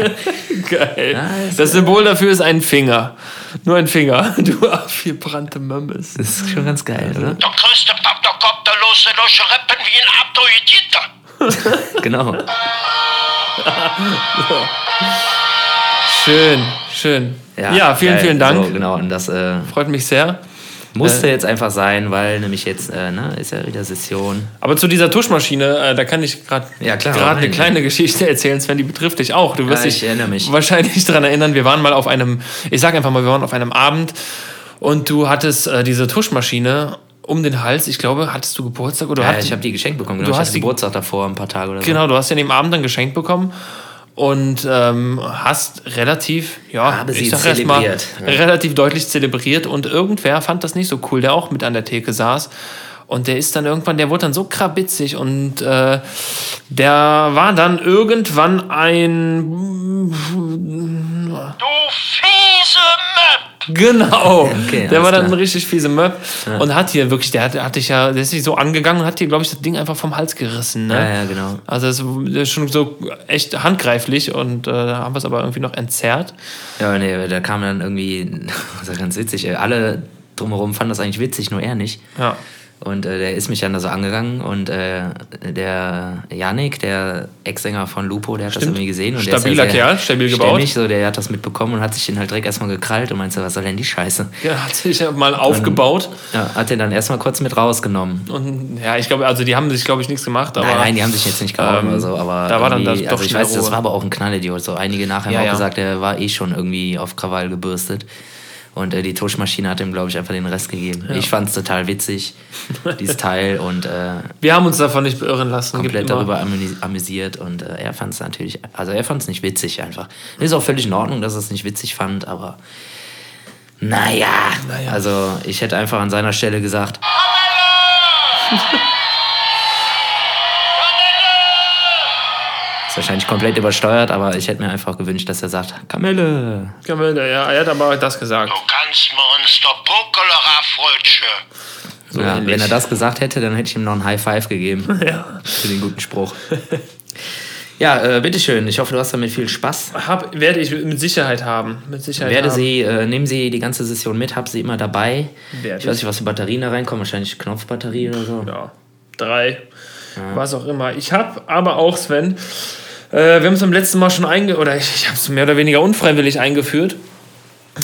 Geil. Nice. Das Symbol dafür ist ein Finger. Nur ein Finger. Du abgebrannte Mömmes. Das ist schon ganz geil, oder? Du größte Papterkopter los in euch Rippen wie ein Abdoiditer! Genau. Schön, schön. Ja, vielen, geil. vielen Dank. So, genau, und das äh, Freut mich sehr. Musste Äh. jetzt einfach sein, weil nämlich jetzt äh, ne, ist ja wieder Session. Aber zu dieser Tuschmaschine, äh, da kann ich gerade Ja, eine kleine Geschichte erzählen, Sven, die betrifft dich auch. Du wirst Ja, ich dich erinnere mich. wahrscheinlich daran erinnern, wir waren mal auf einem, ich sag einfach mal, wir waren auf einem Abend und du hattest äh, diese Tuschmaschine um den Hals. Ich glaube, hattest du Geburtstag oder Ja, ich habe die geschenkt bekommen. Du Genau, ich hast Geburtstag davor, ein paar Tage oder so. Genau, du hast ja an dem Abend dann geschenkt bekommen und ähm, hast relativ, ja, Habe sie ich sag erst mal, zelebriert. Ja. relativ deutlich zelebriert und irgendwer fand das nicht so cool, der auch mit an der Theke saß. Und der ist dann irgendwann, der wurde dann so krabitzig und äh, der war dann irgendwann ein. Du fiese Möb! Genau. Okay, der war dann klar. ein richtig fiese Möb und hat hier wirklich, der hat, hat dich ja, der ist sich so angegangen und hat dir, glaube ich, das Ding einfach vom Hals gerissen. Ne? Ja, ja, genau. Also das ist schon so echt handgreiflich und äh, da haben wir es aber irgendwie noch entzerrt. Ja, nee, da kam dann irgendwie, das war ganz witzig, alle drumherum fanden das eigentlich witzig, nur er nicht. Ja. Und äh, der ist mich dann da so angegangen und äh, der Yannick, der Ex-Sänger von Lupo, der hat das irgendwie gesehen. Und Stabiler der ist ja Kerl, stabil gebaut. stämmig, so, der hat das mitbekommen und hat sich den halt direkt erstmal gekrallt und meinte, was soll denn die Scheiße? Ja, hat sich ja mal aufgebaut Ja, hat den dann erstmal kurz mit rausgenommen. und ja, ich glaube, also die haben sich, glaube ich, nichts gemacht, aber nein, nein, die haben sich jetzt nicht gehauen ähm, oder so, aber da war dann das doch also ich weiß, das Ruhe. war aber auch ein Knallidiot. So einige nachher Ja, haben auch ja. gesagt, der war eh schon irgendwie auf Krawall gebürstet. Und äh, die Tuschmaschine hat ihm, glaube ich, einfach den Rest gegeben. Ich fand es total witzig, dieses Teil, und äh, wir haben uns davon nicht beirren lassen. Komplett darüber amüsi- amüsiert. Und äh, er fand es natürlich, also er fand es nicht witzig einfach. Ist auch völlig in Ordnung, dass er es nicht witzig fand, aber naja, also ich hätte einfach an seiner Stelle gesagt, ist wahrscheinlich komplett übersteuert, aber ich hätte mir einfach gewünscht, dass er sagt, Kamelle. Kamelle, ja, er hat aber das gesagt. Du kannst mir uns der Pokelera Frötsche! So ja, wenn er das gesagt hätte, dann hätte ich ihm noch einen High Five gegeben Ja. für den guten Spruch. Ja, äh, bitteschön. Ich hoffe, du hast damit viel Spaß. Hab, werde ich mit Sicherheit haben. Mit Sicherheit Werde haben. sie, äh, nehmen Sie die ganze Session mit, hab sie immer dabei. Werde ich weiß nicht, was für Batterien da reinkommen, wahrscheinlich Knopfbatterie oder so. Ja, drei, was auch immer. Ich habe aber auch, Sven, äh, wir haben es beim letzten Mal schon einge... Oder ich, ich habe es mehr oder weniger unfreiwillig eingeführt,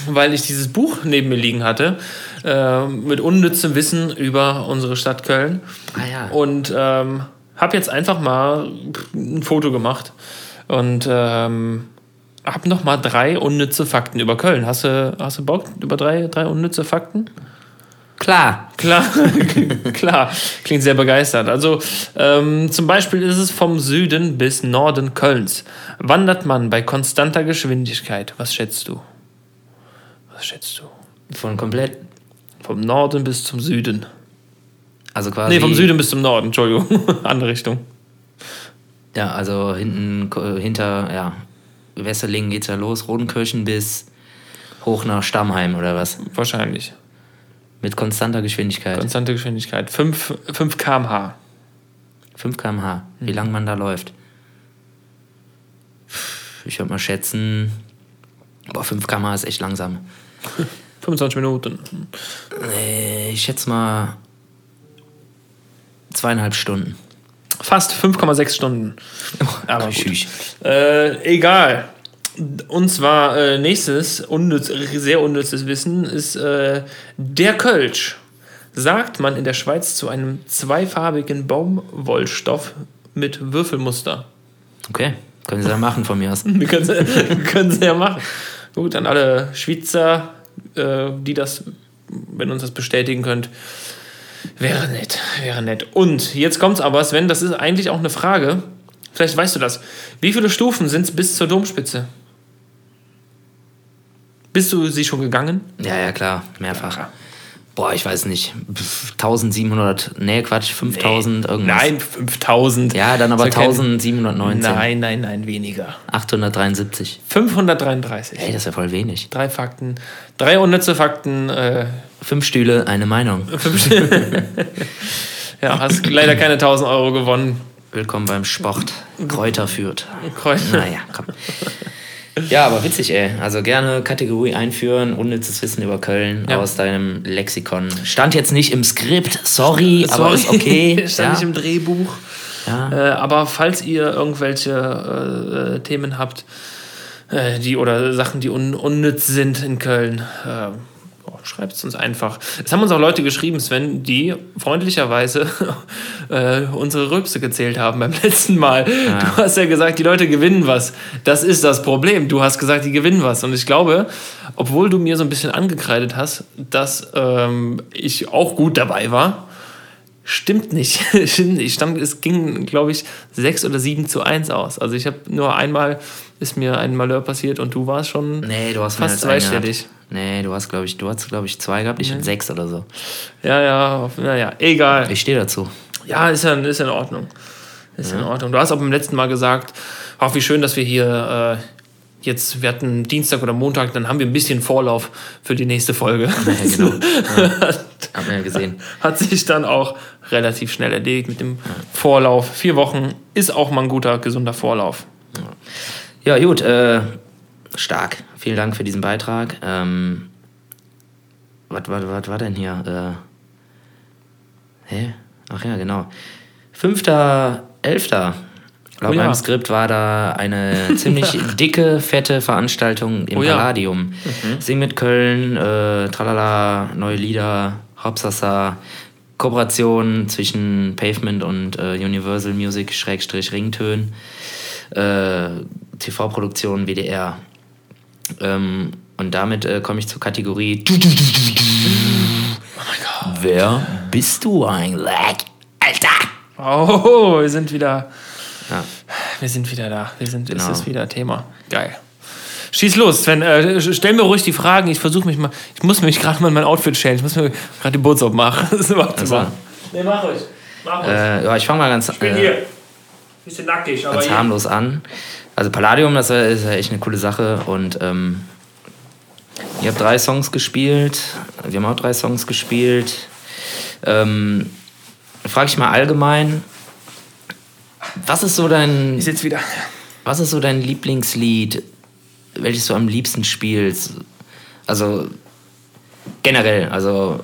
weil ich dieses Buch neben mir liegen hatte, äh, mit unnützem Wissen über unsere Stadt Köln. Ah ja. Und ähm, habe jetzt einfach mal ein Foto gemacht und ähm, habe noch mal drei unnütze Fakten über Köln. Hast du, hast du Bock über drei, drei unnütze Fakten? Klar. Klar, klar, klingt sehr begeistert. Also ähm, zum Beispiel ist es vom Süden bis Norden Kölns. Wandert man bei konstanter Geschwindigkeit. Was schätzt du? Was schätzt du? Von komplett. Vom Norden bis zum Süden. Also quasi. Nee, vom Süden bis zum Norden, Entschuldigung. Andere Richtung. Ja, also hinten, hinter, ja, Wesseling geht's ja los, Rodenkirchen bis hoch nach Stammheim oder was? Wahrscheinlich. Mit konstanter Geschwindigkeit. Konstante Geschwindigkeit. 5, 5 km/h. 5 km/h. Wie lang man da läuft. Ich würde mal schätzen. Boah, 5 km/h ist echt langsam. 25 Minuten. Ich schätze mal. Zweieinhalb Stunden. Fast 5,6 Stunden. Aber gut. Äh, egal. Und zwar äh, nächstes, unnütz, sehr unnützes Wissen, ist äh, der Kölsch. Sagt man in der Schweiz zu einem zweifarbigen Baumwollstoff mit Würfelmuster. Okay, können Sie da machen von mir aus. Wir können sie, können sie ja machen. Gut, an alle Schweizer, äh, die das, wenn uns das bestätigen könnt. Wäre nett, wäre nett. Und jetzt kommt's aber, Sven, das ist eigentlich auch eine Frage. Vielleicht weißt du das. Wie viele Stufen sind es bis zur Domspitze? Bist du sie schon gegangen? Ja, ja, klar, mehrfach. Ja. Boah, ich weiß nicht. 1700, nee, Quatsch, 5000 nee. irgendwas. Nein, 5000. Ja, dann aber 1719. Nein, nein, nein, weniger. 873. 533. Ey, das ist ja voll wenig. Drei Fakten. Drei unnütze Fakten. Äh, Fünf Stühle, eine Meinung. Fünf Stühle. ja, hast leider keine 1000 Euro gewonnen. Willkommen beim Sport. Kräuter führt. Kräuter. Naja, komm. Ja, aber witzig, ey. Also gerne Kategorie einführen, unnützes Wissen über Köln ja. aus deinem Lexikon. Stand jetzt nicht im Skript, sorry, sorry. aber ist okay. Stand ja. nicht im Drehbuch. Ja. Äh, aber falls ihr irgendwelche äh, Themen habt, äh, die oder Sachen, die un unnütz sind in Köln, äh, schreibt es uns einfach. Es haben uns auch Leute geschrieben, Sven, die freundlicherweise äh, unsere Rülpse gezählt haben beim letzten Mal. Ja. Du hast ja gesagt, die Leute gewinnen was. Das ist das Problem. Du hast gesagt, die gewinnen was. Und ich glaube, obwohl du mir so ein bisschen angekreidet hast, dass ähm, ich auch gut dabei war, stimmt nicht. ich stand, es ging, glaube ich, 6 oder 7 zu 1 aus. Also ich habe nur einmal, ist mir ein Malheur passiert und du warst schon nee, du hast fast zweistellig. Nee, du hast, glaube ich, du hast, glaube ich, zwei gehabt, ich nee. sechs oder so. Ja, ja, naja, egal. Ich stehe dazu. Ja, ist ja ist in Ordnung. Ist ja. in Ordnung. Du hast auch beim letzten Mal gesagt, auch wie schön, dass wir hier äh, jetzt, wir hatten Dienstag oder Montag, dann haben wir ein bisschen Vorlauf für die nächste Folge. Ja, genau. Ja. Haben wir ja gesehen. Hat sich dann auch relativ schnell erledigt mit dem Vorlauf. Vier Wochen ist auch mal ein guter, gesunder Vorlauf. Ja, gut. Äh, stark. Vielen Dank für diesen Beitrag. Ähm, was, war denn hier? Äh, hä? Ach ja, genau. 5.11. Laut oh ja. meinem Skript war da eine ziemlich dicke, fette Veranstaltung im oh ja. Palladium. Mhm. Sing mit Köln, äh, Tralala, neue Lieder, Hopsasa, Kooperation zwischen Pavement und äh, Universal Music, Schrägstrich Ringtön, äh, TV-Produktion WDR. Ähm, und damit äh, komme ich zur Kategorie. Oh mein Gott. Wer bist du eigentlich? Alter! Oh, wir sind wieder. Ja. Wir sind wieder da. Wir sind, genau. Es ist wieder Thema. Geil. Schieß los, Sven. Äh, stell mir ruhig die Fragen. Ich versuche mich mal. Ich muss mich gerade mal in mein Outfit stellen. Ich muss mir gerade die Boots machen. Das ist warte also. mal. Nee, mach ruhig. Mach ruhig. Äh, ja, ich fange mal ganz. Ich bin äh, hier. Bisschen nackig, aber. Ganz harmlos an. Also Palladium, das ist ja echt eine coole Sache und ähm, ihr habt drei Songs gespielt, wir haben auch drei Songs gespielt. Ähm, frage ich mal allgemein, was ist so dein... Ich sitze wieder. Was ist so dein Lieblingslied, welches du am liebsten spielst? Also generell, also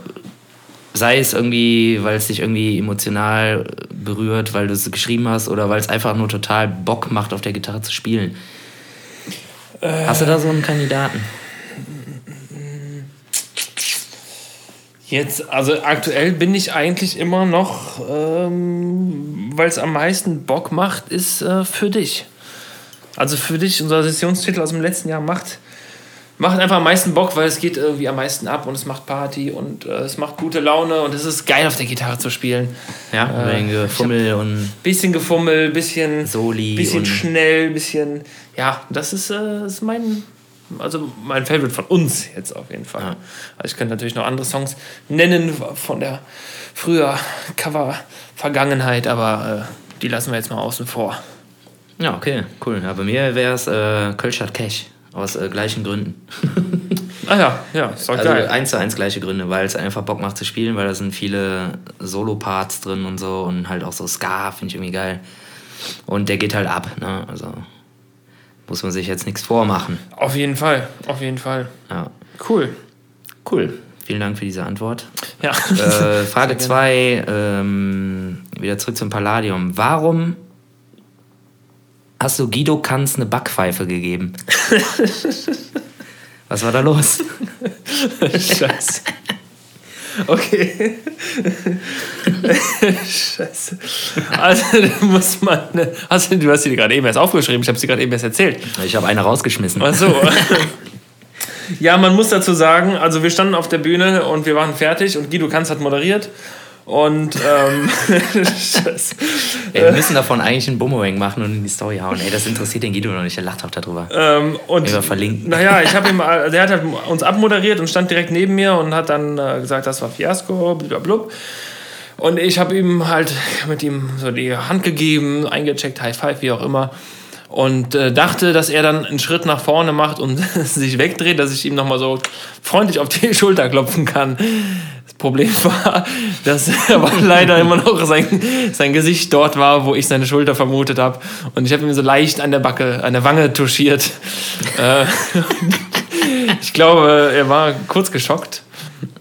sei es irgendwie, weil es dich irgendwie emotional berührt, weil du es geschrieben hast oder weil es einfach nur total Bock macht, auf der Gitarre zu spielen. Äh, hast du da so einen Kandidaten? Jetzt, also aktuell bin ich eigentlich immer noch, ähm, weil es am meisten Bock macht, ist äh, für dich. Also für dich, unser Sessionstitel aus dem letzten Jahr macht macht einfach am meisten Bock, weil es geht irgendwie am meisten ab und es macht Party und äh, es macht gute Laune und es ist geil auf der Gitarre zu spielen. Ja, äh, Gefummel und bisschen Gefummel, bisschen Soli, bisschen schnell, bisschen ja, das ist, äh, ist mein also mein Favorite von uns jetzt auf jeden Fall. Ja. Also ich könnte natürlich noch andere Songs nennen von der früher Cover Vergangenheit, aber äh, die lassen wir jetzt mal außen vor. Ja, okay, cool. Ja, bei mir wäre es äh, Kölschat Cash. Aus äh, gleichen Gründen. ah ja, ja, ist auch also geil. eins zu eins gleiche Gründe, weil es einfach Bock macht zu spielen, weil da sind viele Solo-Parts drin und so und halt auch so Ska, finde ich irgendwie geil. Und der geht halt ab, ne? Also muss man sich jetzt nichts vormachen. Auf jeden Fall, auf jeden Fall. Ja. Cool. Cool. Vielen Dank für diese Antwort. Ja. Äh, Frage 2, ähm, wieder zurück zum Palladium. Warum hast du Guido Kanz eine Backpfeife gegeben. Was war da los? Scheiße. Okay. Scheiße. Also muss man. Hast du, du hast sie gerade eben erst aufgeschrieben, ich habe sie gerade eben erst erzählt. Ich habe eine rausgeschmissen. Ach so. Ja, man muss dazu sagen, also wir standen auf der Bühne und wir waren fertig und Guido Kanz hat moderiert Und ähm, ey, wir müssen davon eigentlich einen Boomerang machen und in die Story hauen. Ey, das interessiert den Guido noch nicht, der lacht auch darüber. Ähm, und wir verlinken. Naja, ich habe ihm, der hat halt uns abmoderiert und stand direkt neben mir und hat dann äh, gesagt, das war Fiasko, blablabla. Und ich habe ihm halt mit ihm so die Hand gegeben, eingecheckt, High Five, wie auch immer und äh, dachte, dass er dann einen Schritt nach vorne macht und sich wegdreht, dass ich ihm nochmal so freundlich auf die Schulter klopfen kann. Das Problem war, dass aber leider immer noch sein, sein Gesicht dort war, wo ich seine Schulter vermutet habe. Und ich habe ihm so leicht an der Backe, an der Wange touchiert. Äh, ich glaube, er war kurz geschockt.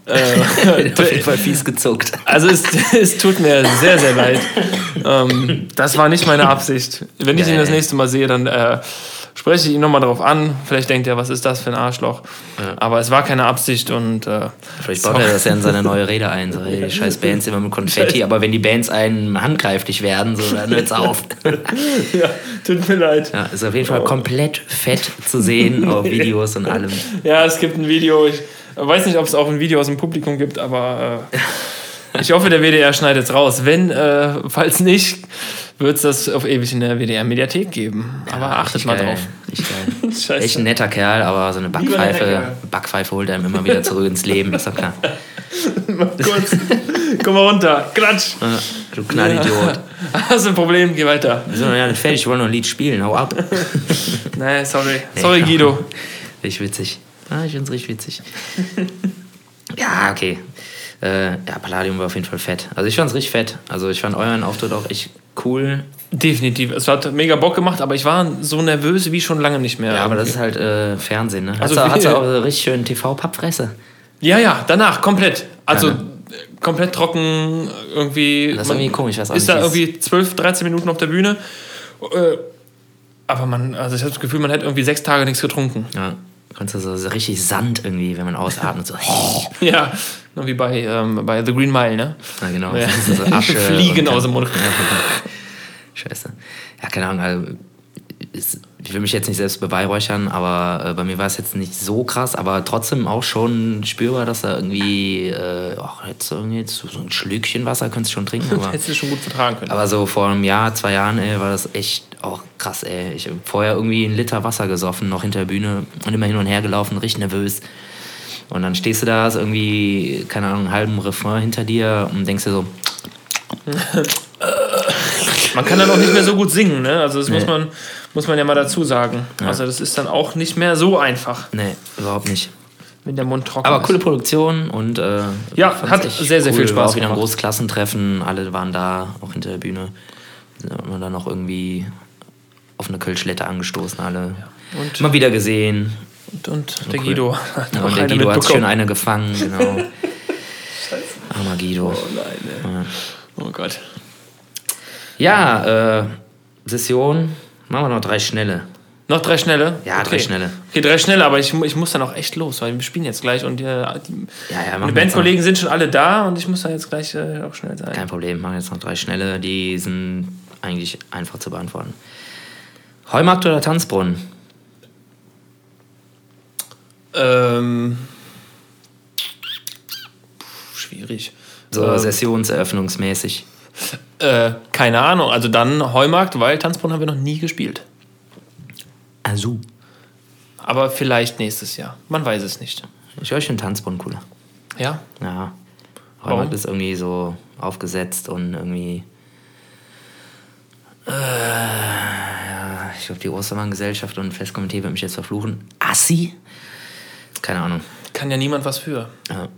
Äh, auf jeden Fall fies gezuckt. Also es, es tut mir sehr, sehr leid. Ähm, das war nicht meine Absicht. Wenn ich ihn das nächste Mal sehe, dann äh, spreche ich ihn nochmal darauf an. Vielleicht denkt er, was ist das für ein Arschloch. Ja. Aber es war keine Absicht und. Äh, Vielleicht baut er das ja in seine neue Rede ein. So, die scheiß Bands immer mit Konfetti, Scheiß. aber wenn die Bands einen handgreiflich werden, so, dann hört's auf. ja, tut mir leid. Ja, ist auf jeden Fall oh. komplett fett zu sehen auf Videos und allem. Ja, es gibt ein Video. Ich, weiß nicht, ob es auch ein Video aus dem Publikum gibt, aber äh, ich hoffe, der WDR schneidet es raus. Wenn, äh, falls nicht, wird es das auf ewig in der WDR-Mediathek geben. Ja, aber achtet mal geil. drauf. Ich geil. Echt ein netter Kerl, aber so eine Backpfeife, Backpfeife holt einem immer wieder zurück ins Leben, ist doch klar. Mach kurz. Komm mal runter. Klatsch. Ja, du Knallidiot. Hast du ein Problem? Geh weiter. Wir sind noch nicht fertig, wir wollen noch ein Lied spielen. Hau ab. nee, sorry. Nee, sorry, Guido. Richtig witzig. Ah, ich finde es richtig witzig. ja, okay. Äh, ja, Palladium war auf jeden Fall fett. Also ich fand es richtig fett. Also ich fand euren Auftritt auch echt cool. Definitiv. Es hat mega Bock gemacht, aber ich war so nervös wie schon lange nicht mehr. Ja, aber das ist halt äh, Fernsehen, ne? Also hast du auch so richtig schön TV-Pappfresse? Ja, ja, danach, komplett. Also ja, ne? komplett trocken irgendwie. Das ist irgendwie komisch, was Ist da irgendwie 12, 13 Minuten auf der Bühne. Äh, aber man, also ich habe das Gefühl, man hätte irgendwie sechs Tage nichts getrunken. Ja. Kannst du so, so richtig Sand irgendwie, wenn man ausatmet, so. ja, wie bei, ähm, bei The Green Mile, ne? Ja, genau. Ja. So Asche Fliegen aus dem Mund. Scheiße. Ja, keine Ahnung. Also, ich will mich jetzt nicht selbst beweihräuchern, aber äh, bei mir war es jetzt nicht so krass, aber trotzdem auch schon spürbar, dass da irgendwie, äh, ach, jetzt irgendwie jetzt so ein Schlückchen Wasser könntest du schon trinken. Aber, Hättest du schon gut vertragen können. Aber so vor einem Jahr, zwei Jahren, ey, war das echt auch krass, ey. Ich habe vorher irgendwie einen Liter Wasser gesoffen, noch hinter der Bühne und immer hin und her gelaufen, richtig nervös. Und dann stehst du da, hast irgendwie, keine Ahnung, einen halben Refrain hinter dir und denkst dir so. man kann dann auch nicht mehr so gut singen, ne? Also das nee. muss man muss man ja mal dazu sagen. Ja. Also das ist dann auch nicht mehr so einfach. Nee, überhaupt nicht. Wenn der Mund trocken Aber ist. coole Produktion und äh, ja, hat sehr, sehr cool. viel Spaß war auch wieder ein großes Klassentreffen, alle waren da, auch hinter der Bühne. Da haben wir dann noch irgendwie auf eine Kölschlette angestoßen, alle. Und mal wieder gesehen. Und, und der cool. Guido hat ja, und der Guido hat schön eine gefangen, genau. Armer Guido. Oh nein, ja. Oh Gott. Ja, äh, Session Machen wir noch drei schnelle. Noch drei schnelle? Ja, okay. drei schnelle. Okay, drei schnelle, aber ich, ich muss dann auch echt los, weil wir spielen jetzt gleich und die, ja, ja, die Bandkollegen sind schon alle da und ich muss da jetzt gleich äh, auch schnell sein. Kein Problem, machen jetzt noch drei schnelle, die sind eigentlich einfach zu beantworten. Heumarkt oder Tanzbrunnen? Ähm, schwierig. So ähm, sessionseröffnungsmäßig. Äh, keine Ahnung. Also dann Heumarkt, weil Tanzbrunnen haben wir noch nie gespielt. Also. Aber vielleicht nächstes Jahr. Man weiß es nicht. Ich höre schon Tanzbrunnen cooler. Ja? Ja. Heumarkt Warum? ist irgendwie so aufgesetzt und irgendwie. Äh, ich glaube, die Ostermann-Gesellschaft und Festkomitee wird mich jetzt verfluchen. Assi? Keine Ahnung. Kann ja niemand was für. Ja.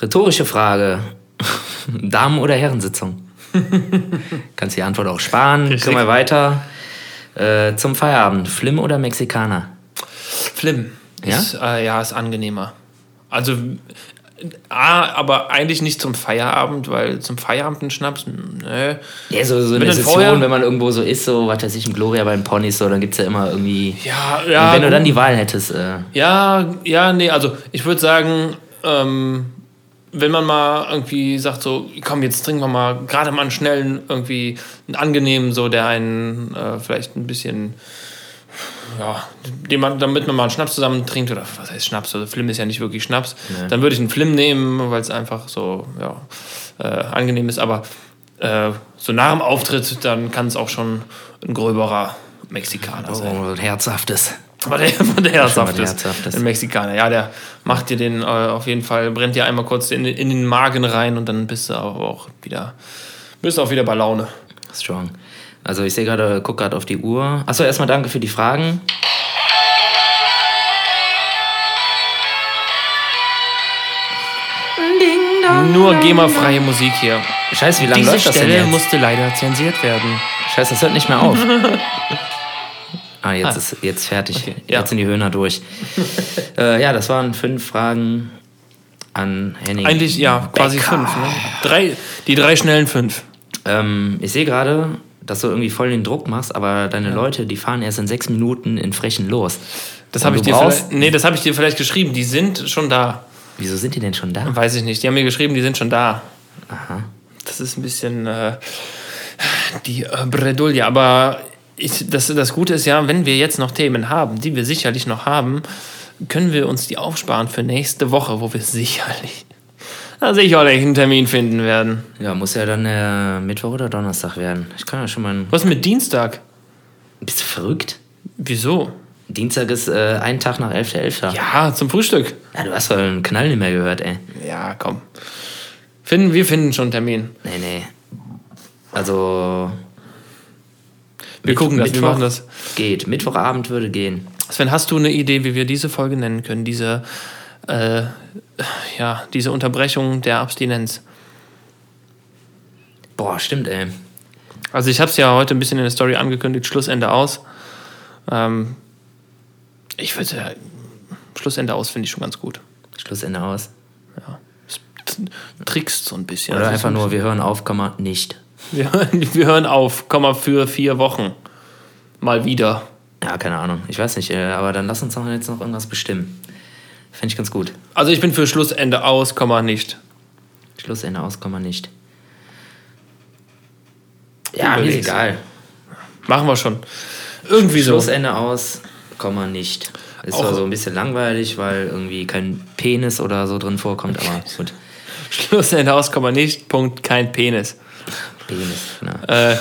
Rhetorische Frage. Damen- oder Herrensitzung? Kannst die Antwort auch sparen. Richtig. Können wir weiter. Äh, zum Feierabend. Flim oder Mexikaner? Flim. Ja? Ist, äh, ja, ist angenehmer. Also, A, aber eigentlich nicht zum Feierabend, weil zum Feierabend ein Schnaps, nö. Ja, so, so eine Session, vorher, wenn man irgendwo so ist, so, was weiß ich, im Gloria bei den Ponys, so, dann gibt es ja immer irgendwie. Ja, ja. Und wenn du dann die Wahl hättest. Äh, ja, ja, nee, also ich würde sagen, ähm, wenn man mal irgendwie sagt, so, komm, jetzt trinken wir mal gerade mal einen schnellen, irgendwie einen angenehmen, so, der einen äh, vielleicht ein bisschen, ja, man, damit man mal einen Schnaps zusammen trinkt, oder was heißt Schnaps, also Flim ist ja nicht wirklich Schnaps, nee. dann würde ich einen Flim nehmen, weil es einfach so, ja, äh, angenehm ist. Aber äh, so nach dem Auftritt, dann kann es auch schon ein gröberer Mexikaner sein. Oh, ein herzhaftes. Aber der, der herzhaft der ist. Ein Mexikaner. Ja, der macht dir den äh, auf jeden Fall, brennt dir einmal kurz in, in den Magen rein und dann bist du aber auch wieder, bist du auch wieder bei Laune. Strong. Also ich sehe gerade, guck gerade auf die Uhr. Achso, erstmal danke für die Fragen. Nur GEMA-freie Musik hier. Scheiße, wie lange Diese läuft das denn Stelle jetzt? musste leider zensiert werden. Scheiße, das hört nicht mehr auf. Ah, jetzt ist jetzt fertig. Okay, ja. Jetzt sind die Höhner durch. äh, ja, das waren fünf Fragen an Henning. Eigentlich, ja, quasi Becker. fünf. Ne? Drei, die drei schnellen fünf. Ähm, ich sehe gerade, dass du irgendwie voll den Druck machst, aber deine Leute, die fahren erst in sechs Minuten in Frechen los. Das habe ich dir brauchst- vielleicht, nee, das habe ich dir vielleicht geschrieben. Die sind schon da. Wieso sind die denn schon da? Weiß ich nicht. Die haben mir geschrieben, die sind schon da. Aha. Das ist ein bisschen äh, die äh, Bredouille. Aber ich, das, das Gute ist ja, wenn wir jetzt noch Themen haben, die wir sicherlich noch haben, können wir uns die aufsparen für nächste Woche, wo wir sicherlich, na, sicherlich einen Termin finden werden. Ja, muss ja dann äh, Mittwoch oder Donnerstag werden. Ich kann ja schon mal. Was mit Dienstag? Bist du verrückt? Wieso? Dienstag ist äh, ein Tag nach 11.11. Ja. Ja, zum Frühstück. ja, du hast wohl einen Knall nicht mehr gehört, ey. Ja, komm. Finden, wir finden schon einen Termin. Nee, nee. Also. Wir gucken das, wir Mittwoch machen das. Geht. Mittwochabend würde gehen. Sven, hast du eine Idee, wie wir diese Folge nennen können? Diese, äh, ja, diese Unterbrechung der Abstinenz. Boah, stimmt, ey. Also ich habe es ja heute ein bisschen in der Story angekündigt, Schlussende aus. Ähm, ich würde ja, Schlussende aus finde ich schon ganz gut. Schlussende aus. T- trickst so ein bisschen. Oder Also einfach nur, wir hören auf, Komma, nicht. Wir hören, wir hören auf, Komma für vier Wochen. Mal wieder. Ja, keine Ahnung. Ich weiß nicht, äh, aber dann lass uns doch jetzt noch irgendwas bestimmen. Fände ich ganz gut. Also ich bin für Schlussende aus, Komma nicht. Schlussende aus, Komma, nicht. Ja, mir ist egal. Machen wir schon. Irgendwie so. Schlussende aus, Komma, nicht. Ist Auch- zwar so ein bisschen langweilig, weil irgendwie kein Penis oder so drin vorkommt, aber gut. Schlussende aus, Komma nicht. Punkt, kein Penis. Penis, genau. Äh,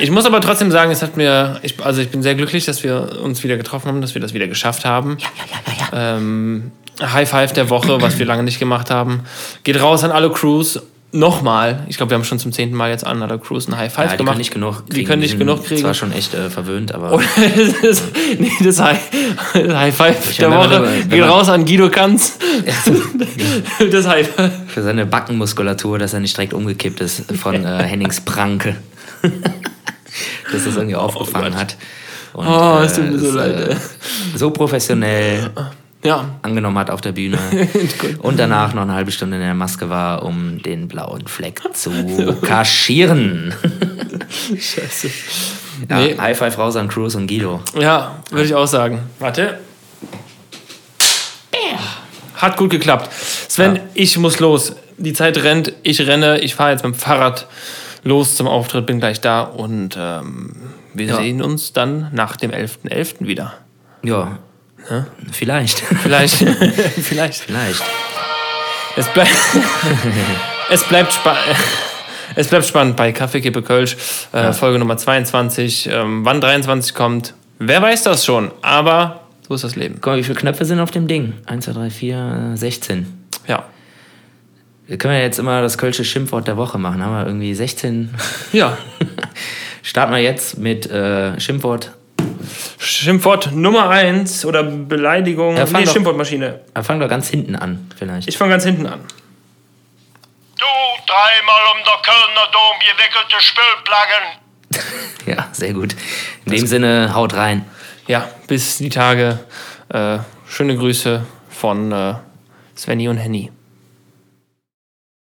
ich muss aber trotzdem sagen, es hat mir, ich, also ich bin sehr glücklich, dass wir uns wieder getroffen haben, dass wir das wieder geschafft haben. Ja, ja, ja, ja. Ähm, High Five der Woche, was wir lange nicht gemacht haben. Geht raus an alle Crews. Nochmal, ich glaube, wir haben schon zum zehnten Mal jetzt an alle Crews ein High Five Ja, die gemacht. können nicht genug kriegen. Die können nicht genug kriegen. zwar schon echt äh, verwöhnt, aber das, nee, das High, High Five Ich der Woche geht raus an Guido Kanz. das High Five. für seine Backenmuskulatur, dass er nicht direkt umgekippt ist von äh, Hennings Pranke. dass das irgendwie aufgefangen Gott. hat. Und, Oh, es tut mir so es, leid, ey. so professionell Ja, angenommen hat auf der Bühne und danach noch eine halbe Stunde in der Maske war, um den blauen Fleck zu kaschieren. scheiße. Ja, Nee. High Five raus an Cruz und Guido. Ja, würde ich auch sagen. Warte. Hat gut geklappt. Sven, Ja. ich muss los. Die Zeit rennt, ich renne, ich fahre jetzt mit dem Fahrrad los zum Auftritt, bin gleich da und ähm, wir Ja. sehen uns dann nach dem 11.11. wieder. Ja, vielleicht. Vielleicht. Vielleicht. vielleicht. Es, bleib es, bleibt spa es bleibt spannend bei Kaffee Kippe Kölsch, äh, Folge Nummer 22. Ähm, wann 23 kommt, wer weiß das schon, aber so ist das Leben. Guck mal, wie viele Knöpfe sind auf dem Ding? 1, 2, 3, 4, äh, 16. Ja. Wir können ja jetzt immer das Kölsche Schimpfwort der Woche machen. Haben wir irgendwie 16. Ja. Starten wir jetzt mit äh, Schimpfwort. Schimpfwort Nummer 1 oder Beleidigung. Ja, fang nee, doch- Schimpfwortmaschine. Äh, Fangen wir ganz hinten an, vielleicht. Ich fange ganz hinten an. Du dreimal um der Kölner Dom gewickelte Spülplaggen. ja, sehr gut. In dem Sinne, haut rein. Ja, bis die Tage. Äh, schöne Grüße von äh, Svenny und Henny.